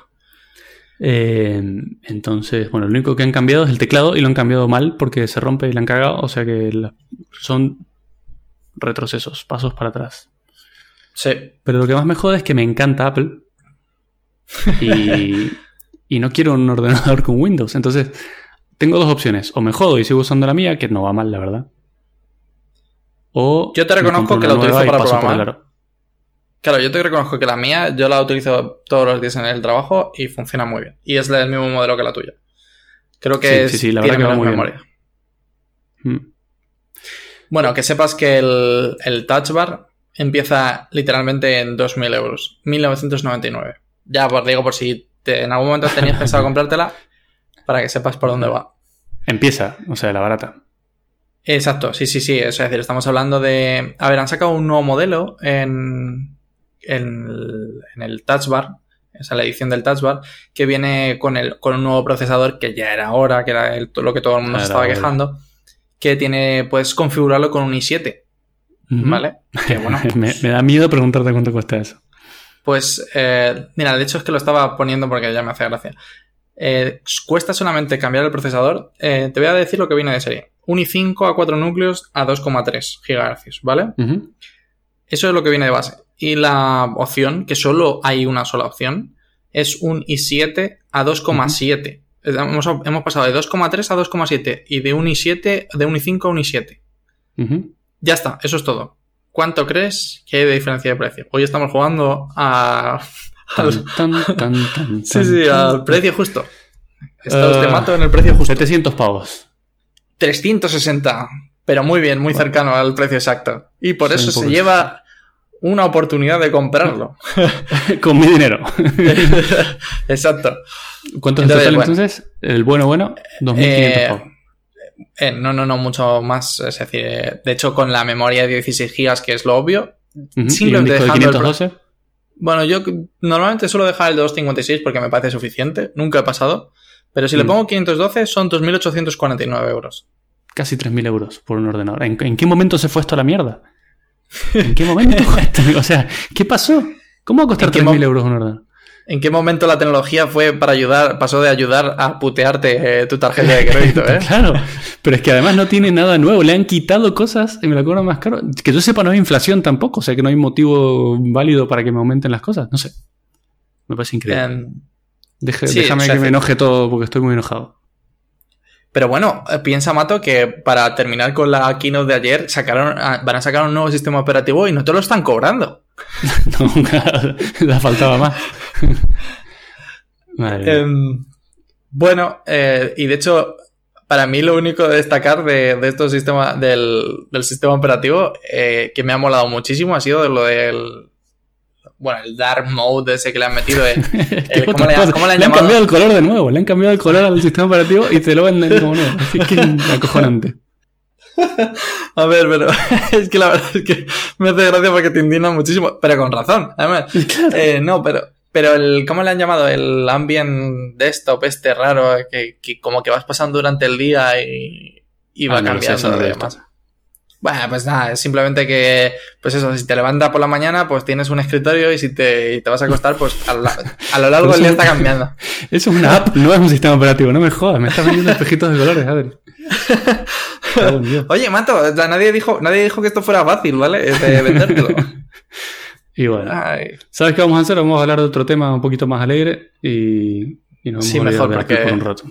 Eh, entonces, bueno, lo único que han cambiado es el teclado y lo han cambiado mal porque se rompe y le han cagado. O sea que la- son retrocesos, pasos para atrás. Sí. Pero lo que más me jode es que me encanta Apple. Y, y no quiero un ordenador con Windows. Entonces, tengo dos opciones. O me jodo y sigo usando la mía, que no va mal, la verdad. O Yo te reconozco que la utilizo para programar. el aro. Claro, yo te reconozco que la mía yo la utilizo todos los días en el trabajo y funciona muy bien. Y es del mismo modelo que la tuya. Creo que Sí, es- sí, sí, la tiene verdad que va muy bien. memoria. Mm. Bueno, que sepas que el, el Touch Bar empieza literalmente en 2.000 euros. 1999. Ya, pues digo, por si te- en algún momento tenías pensado comprártela, para que sepas por dónde va. Empieza, o sea, la barata. Exacto, sí, sí, sí. Es decir, estamos hablando de. A ver, han sacado un nuevo modelo en, en, el, en el Touch Bar, o sea, la edición del Touch Bar, que viene con, el, con un nuevo procesador que ya era hora, que era el- lo que todo el mundo se estaba hora. quejando, que tiene, puedes configurarlo con un i7, Ujú. ¿Vale? Que bueno, me, me da miedo preguntarte cuánto cuesta eso. Pues, eh, mira, de hecho es que lo estaba poniendo porque ya me hace gracia. Eh, cuesta solamente cambiar el procesador. Eh, te voy a decir lo que viene de serie. Un i5 a 4 núcleos a 2,3 GHz, ¿vale? Eso es lo que viene de base. Y la opción, que solo hay una sola opción, es un i7 a 2,7. Eh, Hemos, hemos pasado de 2,3 a 2,7 y de un i7, de un i5 a un i7. Ujú. Ya está, eso es todo. ¿Cuánto crees que hay de diferencia de precio? Hoy estamos jugando a... al- Tan, tan, tan, tan, Sí, sí, al precio justo. Está Ah. usted mato en el precio justo. 700 pavos. 360. Pero muy bien, muy cercano al precio exacto. Y por eso se lleva una oportunidad de comprarlo. Con mi dinero. exacto. ¿Cuánto es Entonces, el total bueno. entonces? El bueno, bueno, 2.500 Eh, pavos. Eh, no, no, no, mucho más. Es decir, eh, de hecho, con la memoria de 16 GB, que es lo obvio. Ujú. ¿Y un simplemente disco de dejando el 512? Bueno, yo normalmente suelo dejar el 256 porque me parece suficiente. Nunca he pasado. Pero si le Mm. pongo 512, son 2.849 euros. Casi 3.000 euros por un ordenador. ¿En, en qué momento se fue esto a la mierda? ¿En qué momento? o sea, ¿qué pasó? ¿Cómo va a costar ¿En qué 3.000 mo- euros un ordenador? ¿En qué momento la tecnología fue para ayudar, pasó de ayudar a putearte eh, tu tarjeta de crédito, eh? Claro, pero es que además no tiene nada nuevo. Le han quitado cosas y me lo cobran más caro. Que yo sepa, no hay inflación tampoco. O sea, que no hay motivo válido para que me aumenten las cosas. No sé. Me parece increíble. Em, Deje- sí, déjame o sea, que me enoje todo porque estoy muy enojado. pero bueno, eh, piensa, Mato, que para terminar con la keynote de ayer, sacaron, ah, van a sacar un nuevo sistema operativo y no te lo están cobrando. Nunca la faltaba más. Madre. Em, bueno, eh, y de hecho, para mí lo único de destacar de, de estos sistemas, del, del sistema operativo, eh, que me ha molado muchísimo, ha sido lo del. Bueno, el Dark Mode ese que le han metido. eh, ¿cómo, le, cómo le han Le han cambiado el color de nuevo. Le han cambiado el color al sistema operativo y te lo venden como nuevo. Así que acojonante. A ver, pero es que la verdad es que me hace gracia porque te indigna muchísimo, pero con razón, además. Claro. Eh, no, pero, pero el, ¿cómo le han llamado? El ambient desktop este raro, que, que como que vas pasando durante el día y, y va Ah, cambiando no visto. demás. Bueno, pues nada, es simplemente que, pues eso, si te levantas por la mañana, pues tienes un escritorio y si te, y te vas a acostar, pues a, la- a lo largo del día está cambiando. Eso es una app, no es un sistema operativo. No me jodas, me estás vendiendo espejitos de colores, Adri. Oye, Mato, nadie dijo, nadie dijo que esto fuera fácil, ¿vale? Es De vendértelo. Y bueno, Ay. ¿sabes qué vamos a hacer? Vamos a hablar de otro tema un poquito más alegre y, y nos vamos Sí, a mejor, de porque- por un rato.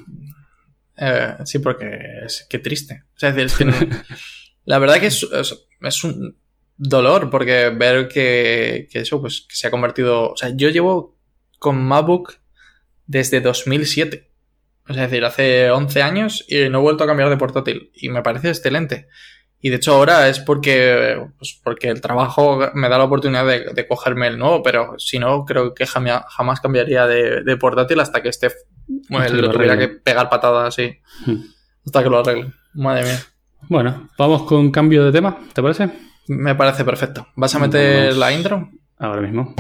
Eh, sí, porque es que triste. O sea, es decir, es que no- la verdad que es, es- es un dolor porque ver que, que eso pues que se ha convertido. O sea, yo llevo con MacBook desde 2007. Es decir, hace 11 años y no he vuelto a cambiar de portátil. Y me parece excelente. Y de hecho ahora es porque, pues porque el trabajo me da la oportunidad de, de cogerme el nuevo, pero si no, creo que jamia- jamás cambiaría de, de portátil hasta que esté, bueno, lo tuviera que pegar patadas así. Hmm. Hasta que lo arregle. Madre mía. Bueno, vamos con cambio de tema, ¿te parece? Me parece perfecto. ¿Vas a meter Vamos. la intro? Ahora mismo.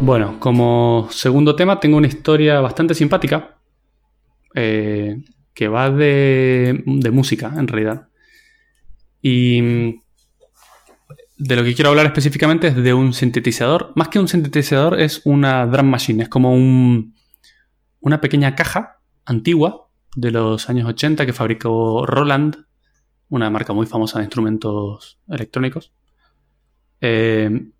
Bueno, como segundo tema tengo una historia bastante simpática eh, que va de, música, en realidad. Y mm, de lo que quiero hablar específicamente es de un sintetizador. Más que un sintetizador es una drum machine, es como un, una pequeña caja antigua de los años 80 que fabricó Roland, una marca muy famosa de instrumentos electrónicos. Eh,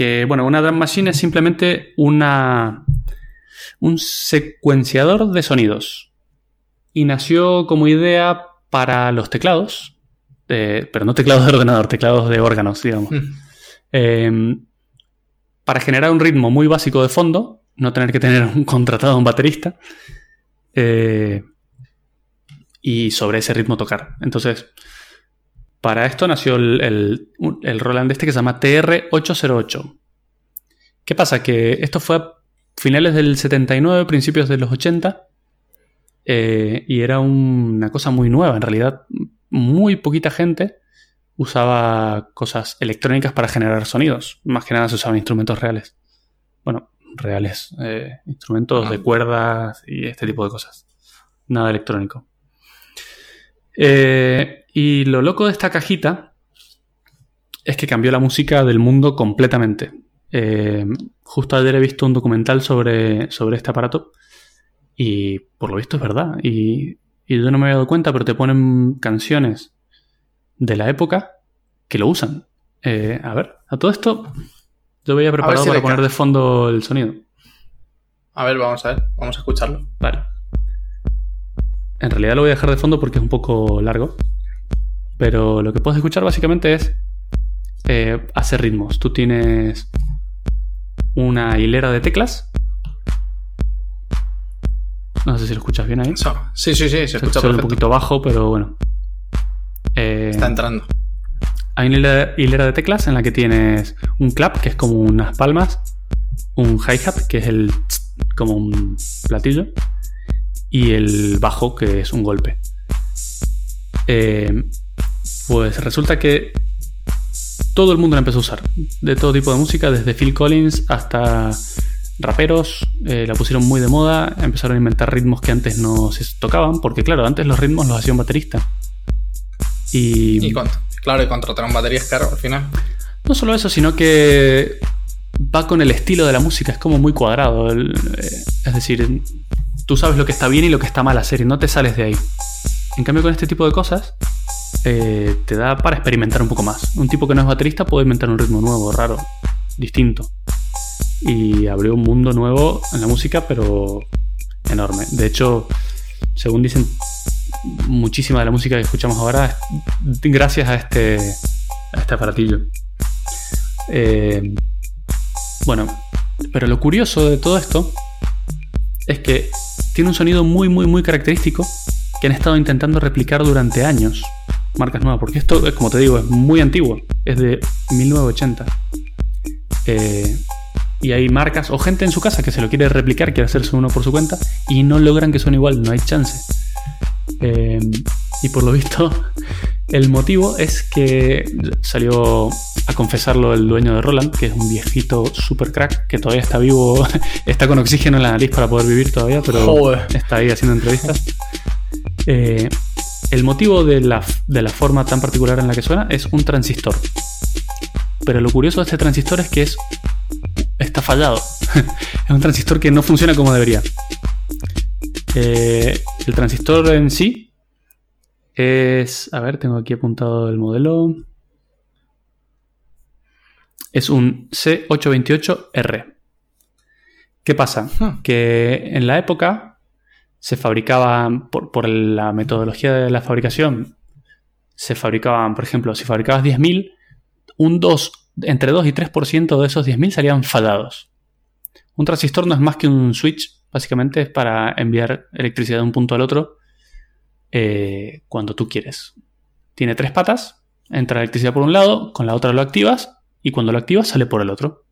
que, bueno, una drum machine es simplemente una, un secuenciador de sonidos. Y nació como idea para los teclados, pero no teclados de ordenador, teclados de órganos, digamos. Mm. Eh, para generar un ritmo muy básico de fondo, no tener que tener un contratado un baterista. eh, y sobre ese ritmo tocar. Entonces, para esto nació el, el, el Roland este que se llama TR-808. ¿Qué pasa? Que esto fue a finales del 79, principios de los 80. eh, y era un- una cosa muy nueva. En realidad, muy poquita gente usaba cosas electrónicas para generar sonidos. Más que nada se usaban instrumentos reales. Bueno, reales. eh, instrumentos Ah. de cuerdas y este tipo de cosas. Nada electrónico. Eh, y lo loco de esta cajita es que cambió la música del mundo completamente. Eh, justo ayer he visto un documental sobre, sobre este aparato y por lo visto es verdad. Y, y yo no me había dado cuenta, pero te ponen canciones de la época que lo usan. Eh, a ver, a todo esto yo había preparado si para poner de fondo el sonido. A ver, vamos a ver, vamos a escucharlo. Vale. En realidad lo voy a dejar de fondo porque es un poco largo. Pero lo que puedes escuchar básicamente es eh, hacer ritmos. Tú tienes una hilera de teclas. No sé si lo escuchas bien ahí. So- sí, sí, sí, se Se escucha un poquito bajo, pero bueno. Eh, Está entrando. hay una hilera, hilera de teclas en la que tienes un clap, que es como unas palmas, un hi-hat, que es el tss, como un platillo, y el bajo, que es un golpe. Eh, pues resulta que todo el mundo la empezó a usar, de todo tipo de música, desde Phil Collins hasta raperos, eh, la pusieron muy de moda, empezaron a inventar ritmos que antes no se tocaban, porque claro, antes los ritmos los hacía un baterista. Y, Y claro, y contratar un batería es caro al final. no solo eso, sino que va con el estilo de la música, es como muy cuadrado. el- eh, es decir, tú sabes lo que está bien y lo que está mal hacer y no te sales de ahí. En cambio, con este tipo de cosas, eh, te da para experimentar un poco más. Un tipo que no es baterista puede inventar un ritmo nuevo, raro, distinto. Y abrió un mundo nuevo en la música, pero enorme. De hecho, según dicen, muchísima de la música que escuchamos ahora es gracias a este, a este aparatillo. Eh, bueno, pero lo curioso de todo esto es que tiene un sonido muy, muy, muy característico que han estado intentando replicar durante años. Marcas nuevas, porque esto, es como te digo, es muy antiguo, es de 1980. Eh, y hay marcas o gente en su casa que se lo quiere replicar, quiere hacerse uno por su cuenta y no logran que suene igual, no hay chance. Eh, y por lo visto, el motivo es que salió a confesarlo el dueño de Roland, que es un viejito super crack, que todavía está vivo, está con oxígeno en la nariz para poder vivir todavía, pero Joder. está ahí haciendo entrevistas. Eh, el motivo de la, de la forma tan particular en la que suena es un transistor. Pero lo curioso de este transistor es que es está fallado. es un transistor que no funciona como debería. Eh, el transistor en sí es. A ver, tengo aquí apuntado el modelo. Es un C828R. ¿Qué pasa? Hmm. Que en la época se fabricaban, por, por la metodología de la fabricación, se fabricaban, por ejemplo, si fabricabas 10.000, un 2, entre 2 y 3% de esos 10.000 salían fallados. Un transistor no es más que un switch, básicamente es para enviar electricidad de un punto al otro eh, cuando tú quieres. Tiene tres patas, entra electricidad por un lado, con la otra lo activas y cuando lo activas sale por el otro.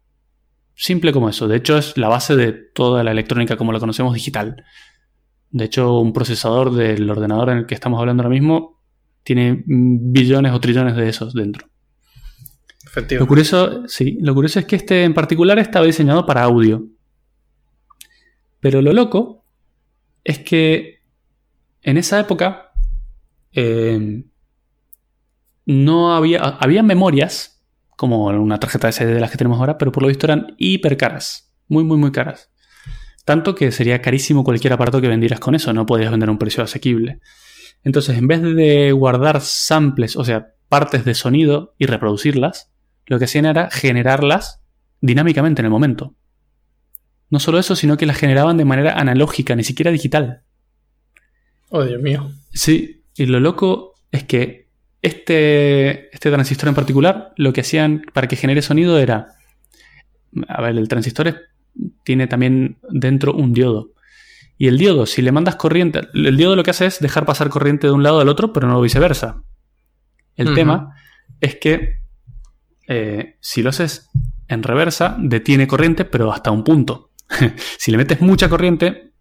Simple como eso. De hecho, es la base de toda la electrónica como la conocemos digital. De hecho, un procesador del ordenador en el que estamos hablando ahora mismo tiene billones o trillones de esos dentro. Lo curioso, sí, lo curioso es que este en particular estaba diseñado para audio. Pero lo loco es que en esa época eh, no había, había memorias como una tarjeta SD de las que tenemos ahora, pero por lo visto eran hiper caras, muy, muy, muy caras. Tanto que sería carísimo cualquier aparato que vendieras con eso, no podías vender a un precio asequible. Entonces, en vez de guardar samples, o sea, partes de sonido y reproducirlas, lo que hacían era generarlas dinámicamente en el momento. No solo eso, sino que las generaban de manera analógica, ni siquiera digital. Oh, Dios mío. Sí, y lo loco es que este, este transistor en particular, lo que hacían para que genere sonido era. A ver, el transistor es- tiene también dentro un diodo. Y el diodo, si le mandas corriente, el diodo lo que hace es dejar pasar corriente de un lado al otro, pero no viceversa. El tema es que eh, si lo haces en reversa, detiene corriente, pero hasta un punto. si le metes mucha corriente,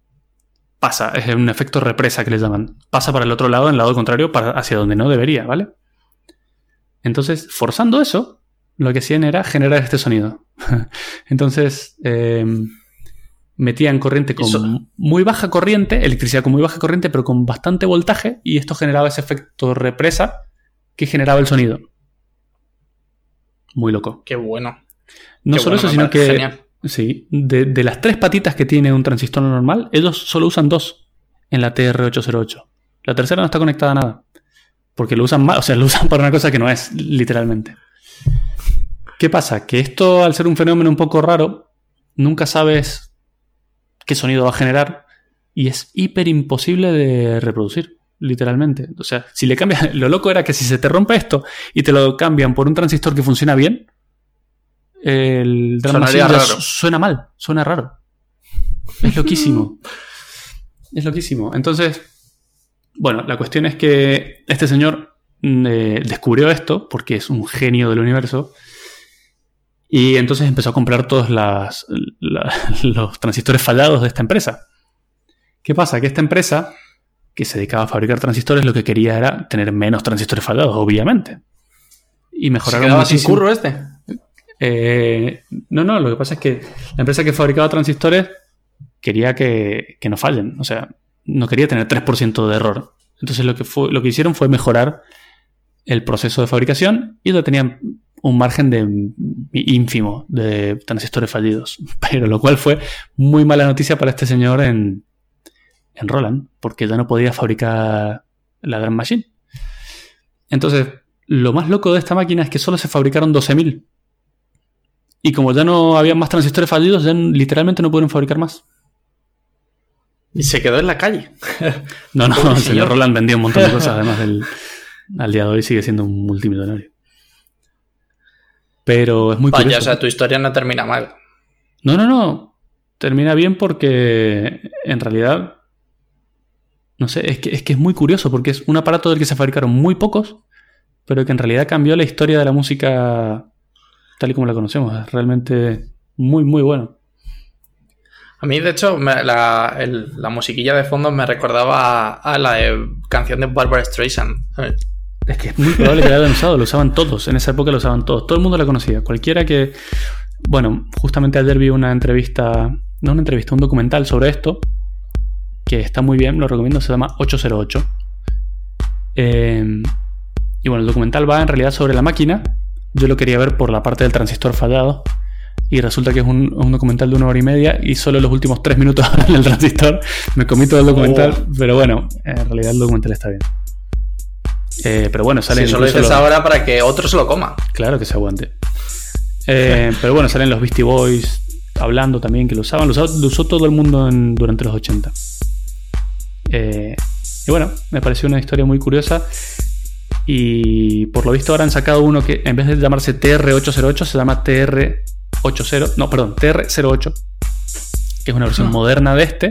pasa, es un efecto represa que le llaman. Pasa para el otro lado, en el lado contrario, para, hacia donde no debería, ¿vale? Entonces, forzando eso, lo que hacían era generar este sonido. Entonces, eh, metían corriente con Eso- muy baja corriente, electricidad con muy baja corriente, pero con bastante voltaje, y esto generaba ese efecto represa que generaba el sonido. Muy loco. Qué bueno. No Qué solo bueno, eso, sino que genial. Sí, de, de las tres patitas que tiene un transistor normal, ellos solo usan dos en la TR808. La tercera no está conectada a nada. Porque lo usan mal, o sea, lo usan para una cosa que no es, literalmente. ¿Qué pasa? Que esto, al ser un fenómeno un poco raro, nunca sabes qué sonido va a generar y es hiper imposible de reproducir, literalmente. O sea, si le cambias, lo loco era que si se te rompe esto y te lo cambian por un transistor que funciona bien, el su- suena mal, suena raro. Es loquísimo. es loquísimo. Entonces, bueno, la cuestión es que este señor mm, eh, descubrió esto porque es un genio del universo. Y entonces empezó a comprar todos las- la- los transistores fallados de esta empresa. ¿Qué pasa? Que esta empresa, que se dedicaba a fabricar transistores, lo que quería era tener menos transistores fallados, obviamente. Y ¿Se mejorar quedaba sin curro este? eh, no, no, lo que pasa es que la empresa que fabricaba transistores quería que, que no fallen. O sea, no quería tener 3% de error. Entonces lo que, fue, lo que hicieron fue mejorar el proceso de fabricación y lo tenían un margen de ínfimo de transistores fallidos. Pero lo cual fue muy mala noticia para este señor en, en Roland, porque ya no podía fabricar la Grand Machine. Entonces, lo más loco de esta máquina es que solo se fabricaron 12.000. Y como ya no había más transistores fallidos, ya literalmente no pudieron fabricar más. Y se quedó en la calle. No, no, el señor. Roland vendía un montón de cosas, además del. Al día de hoy sigue siendo un multimillonario. Pero es muy Vaya, curioso. o sea, tu historia no termina mal. No, no, no. Termina bien porque en realidad. No sé, es que, es que es muy curioso porque es un aparato del que se fabricaron muy pocos, pero que en realidad cambió la historia de la música tal y como la conocemos. Es realmente muy, muy bueno. A mí, de hecho, me- la, el- la musiquilla de fondo me recordaba a, a la de canción de Barbara Streisand. Es que es muy probable que la hayan usado, lo usaban todos, en esa época lo usaban todos, todo el mundo la conocía, cualquiera que... Bueno, justamente ayer vi una entrevista, no una entrevista, un documental sobre esto, que está muy bien, lo recomiendo, se llama 808. Eh, y bueno, el documental va en realidad sobre la máquina, yo lo quería ver por la parte del transistor fallado, y resulta que es un, un documental de una hora y media y solo los últimos tres minutos hablan del transistor, me comí todo el documental, Oh. pero bueno, en realidad el documental está bien. Eh, pero bueno, salen Si eso lo dices los- ahora para que otro se lo coma. Claro que se aguante. Eh, pero bueno, salen los Beastie Boys hablando también que lo usaban. Lo, usó todo el mundo en- durante los 80. Eh, y bueno, me pareció una historia muy curiosa. Y por lo visto ahora han sacado uno que en vez de llamarse TR808 se llama TR80. No, perdón, TR08. Que es una versión Ah. moderna de este.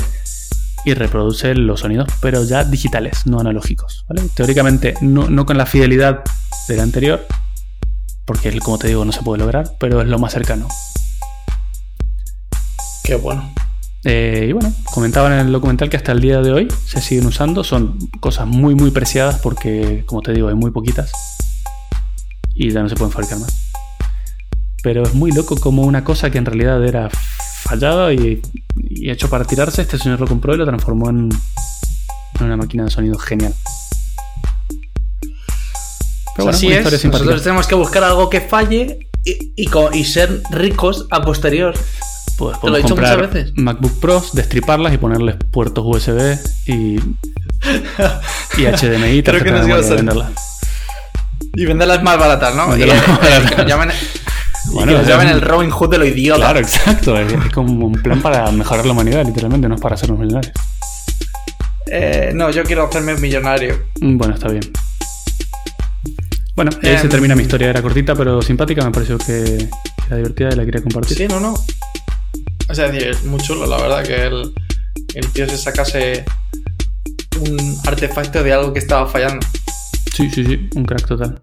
Y reproduce los sonidos, pero ya digitales, no analógicos. ¿vale? Teóricamente, no, no con la fidelidad del anterior, porque como te digo no se puede lograr, pero es lo más cercano. Qué bueno. Eh, y bueno, comentaban en el documental que hasta el día de hoy se siguen usando, son cosas muy muy preciadas porque como te digo hay muy poquitas y ya no se pueden fabricar más. Pero es muy loco como una cosa que en realidad era fallada y, y hecho para tirarse, este señor lo compró y lo transformó en, en una máquina de sonido genial. Pero Así es. Nosotros tenemos que buscar algo que falle y, y y ser ricos a posterior. Pues Te lo he dicho muchas veces. MacBook Pros, destriparlas y ponerles puertos USB y, y HDMI y Creo que nos ibas a- venderlas. Y venderlas más baratas, ¿no? Y, Venderlas más eh, baratas. Llamen, y que el Robin Hood de lo idiota. Claro, exacto. Es, es como un plan para mejorar la humanidad, literalmente, no es para hacernos millonarios. Eh, no, yo quiero hacerme millonario. Mm, Bueno, está bien. Bueno, ahí se Em. termina mi historia. Era cortita, pero simpática. Me pareció que era divertida y la quería compartir. Sí, no, no. O sea, es muy chulo, la verdad, que el, el tío se sacase un artefacto de algo que estaba fallando. Sí, sí, sí, un crack total.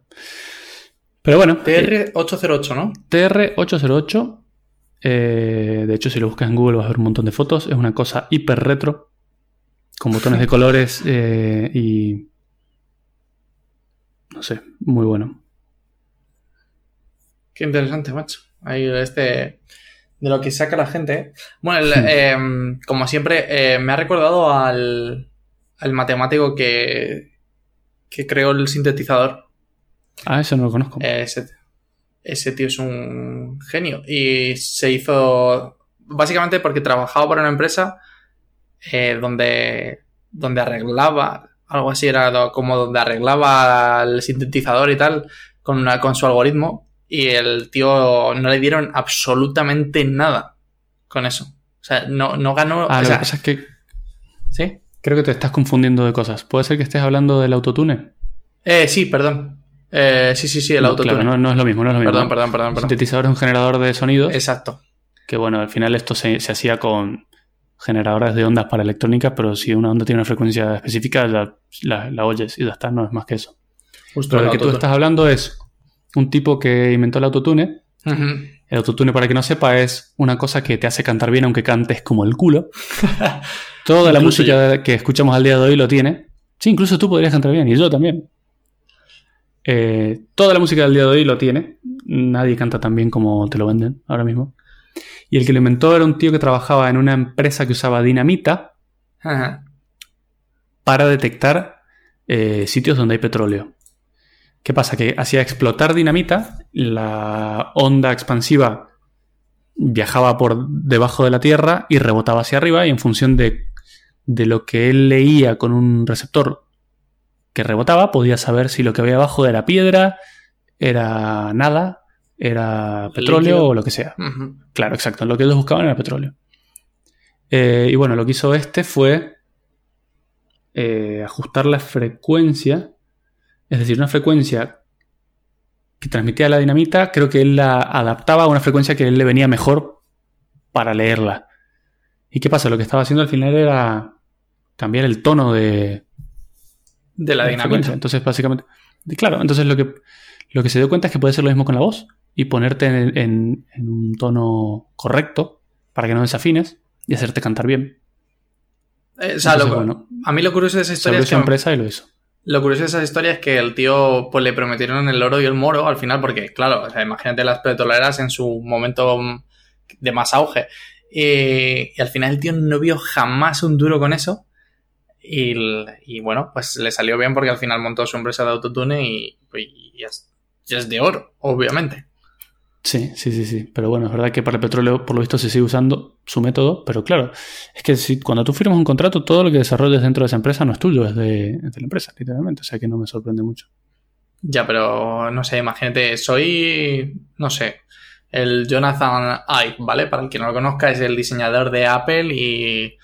Pero bueno, eh, TR808, ¿no? TR808. eh, de hecho, si lo buscas en Google vas a ver un montón de fotos. Es una cosa hiper retro. Con botones de colores eh, y. No sé, muy bueno. Qué interesante, macho. Ahí este. De lo que saca la gente. Bueno, el, Hmm. eh, como siempre, me ha recordado al, al matemático que, que creó el sintetizador. Ah, eso no lo conozco. Ese, ese tío es un genio. Y se hizo. Básicamente porque trabajaba para una empresa eh, donde, donde arreglaba. Algo así era como donde arreglaba el sintetizador y tal. Con, una, con su algoritmo. Y el tío no le dieron absolutamente nada con eso. O sea, no, no ganó. ah, o lo sea, que pasa es que ¿Sí? creo que te estás confundiendo de cosas. ¿Puede ser que estés hablando del autotune? Eh, sí, perdón. Eh, sí, sí, sí, el No, autotune. Claro, no, no es lo mismo, no es lo mismo. perdón, perdón, perdón, perdón. sintetizador es un generador de sonidos. Exacto. Que bueno, al final esto se, se hacía con generadores de ondas para electrónica, pero si una onda tiene una frecuencia específica, la, la- la oyes y ya está, no es más que eso. Justo Pero el lo que tú estás hablando es un tipo que inventó el autotune. El autotune, para que no sepa, es una cosa que te hace cantar bien aunque cantes como el culo. Toda la música que escuchamos al día de hoy lo tiene. Sí, incluso tú podrías cantar bien, y yo también. Eh, toda la música del día de hoy lo tiene. Nadie canta tan bien como te lo venden ahora mismo. Y el que lo inventó era un tío que trabajaba en una empresa que usaba dinamita Ajá. para detectar eh, sitios donde hay petróleo. ¿Qué pasa? Que hacía explotar dinamita, la onda expansiva viajaba por debajo de la Tierra y rebotaba hacia arriba y en función de, de lo que él leía con un receptor que rebotaba, podía saber si lo que había abajo era piedra, era nada, era petróleo Líquido. o lo que sea. Claro, exacto. Lo que ellos buscaban era petróleo. Eh, y bueno, lo que hizo este fue eh, ajustar la frecuencia. Es decir, una frecuencia que transmitía la dinamita, creo que él la adaptaba a una frecuencia que a él le venía mejor para leerla. ¿Y qué pasa? Lo que estaba haciendo al final era cambiar el tono de, De la frecuencia. Entonces, básicamente. Claro, entonces lo que, lo que se dio cuenta es que puede ser lo mismo con la voz y ponerte en, en- en un tono correcto para que no desafines y hacerte cantar bien. Eh, o sea, Entonces, lo- bueno, a mí lo curioso de esa historia es que empresa y lo hizo. lo curioso de esa historia es que el tío pues le prometieron el oro y el moro al final porque claro, o sea, imagínate las petroleras en su momento mm, de más auge y al final el tío no vio jamás un duro con eso y, bueno, pues le salió bien porque al final montó su empresa de autotune y, y es, y es de oro, obviamente. Sí, sí, sí, sí. Pero bueno, es verdad que para el petróleo, por lo visto, se sigue usando su método. Pero claro, es que si, cuando tú firmas un contrato, todo lo que desarrolles dentro de esa empresa no es tuyo, es de, es de la empresa, literalmente. O sea que no me sorprende mucho. Ya, pero no sé, imagínate, soy, no sé, el Jonathan Ive, ¿vale? Para el que no lo conozca, es el diseñador de Apple y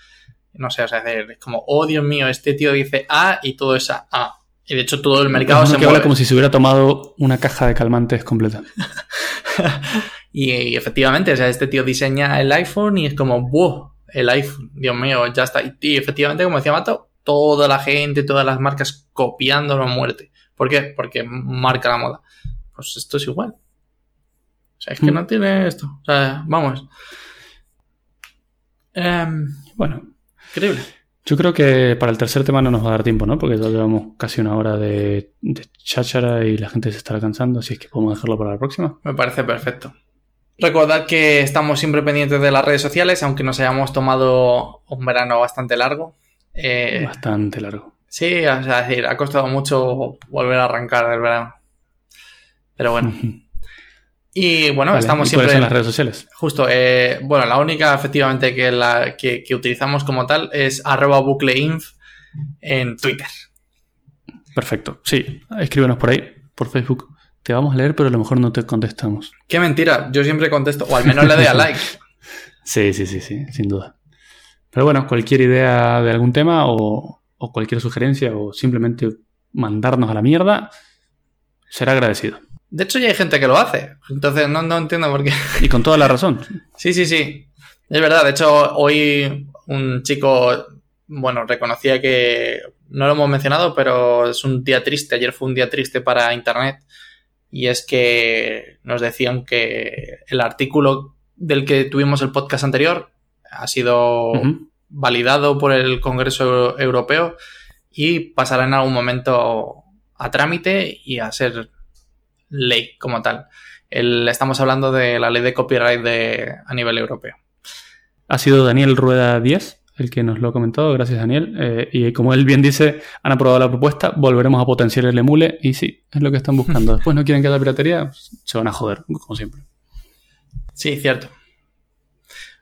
no sé, o sea, es como, oh Dios mío, este tío dice A y todo es A. A. Y de hecho todo el mercado Es se que habla como si se hubiera tomado una caja de calmantes completa. y, y efectivamente, o sea, este tío diseña el iPhone y es como, wow, el iPhone, Dios mío, ya está. Y, y efectivamente, como decía Mato, toda la gente, todas las marcas copiándolo a muerte. ¿Por qué? Porque marca la moda. Pues esto es igual. O sea, es que Mm. no tiene esto. O sea, vamos. Em, Bueno, increíble. yo creo que para el tercer tema no nos va a dar tiempo, ¿no? Porque ya llevamos casi una hora de, de cháchara y la gente se estará cansando, así es que podemos dejarlo para la próxima. Me parece perfecto. Recordad que estamos siempre pendientes de las redes sociales, aunque nos hayamos tomado un verano bastante largo. Eh, Bastante largo. Sí, o sea, es decir, ha costado mucho volver a arrancar del verano. Pero bueno. Y bueno, Vale, estamos ¿y cuáles siempre. son las redes sociales? Justo, eh, bueno, la única efectivamente que, la, que, que utilizamos como tal es arroba bucleinf en Twitter. Perfecto. Sí, escríbenos por ahí, por Facebook. te vamos a leer, pero a lo mejor no te contestamos. Qué mentira, yo siempre contesto, o al menos le doy a like. sí, sí, sí, sí, sin duda. Pero bueno, cualquier idea de algún tema o, o cualquier sugerencia o simplemente mandarnos a la mierda, será agradecido. De hecho, ya hay gente que lo hace. Entonces, no, no entiendo por qué. Y con toda la razón. Sí, sí, sí. Es verdad. De hecho, hoy un chico, bueno, reconocía que no lo hemos mencionado, pero es un día triste. Ayer fue un día triste para Internet. Y es que nos decían que el artículo del que tuvimos el podcast anterior ha sido validado por el Congreso Europeo y pasará en algún momento a trámite y a ser ley como tal. El, estamos hablando de la ley de copyright de, a nivel europeo. Ha sido Daniel Rueda 10 el que nos lo ha comentado, gracias Daniel. Eh, y como él bien dice, han aprobado la propuesta, volveremos a potenciar el emule y sí, es lo que están buscando. Después no quieren que haya piratería, se van a joder, como siempre. Sí, cierto.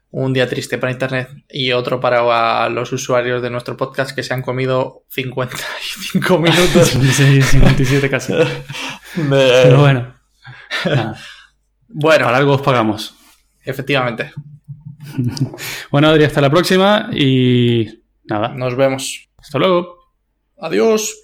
Un día triste para Internet y otro para los usuarios de nuestro podcast que se han comido 55 minutos. sí, 57 casi. Pero bueno. Bueno. Para algo os pagamos. Efectivamente. bueno, Adri, hasta la próxima y nada. Nos vemos. Hasta luego. Adiós.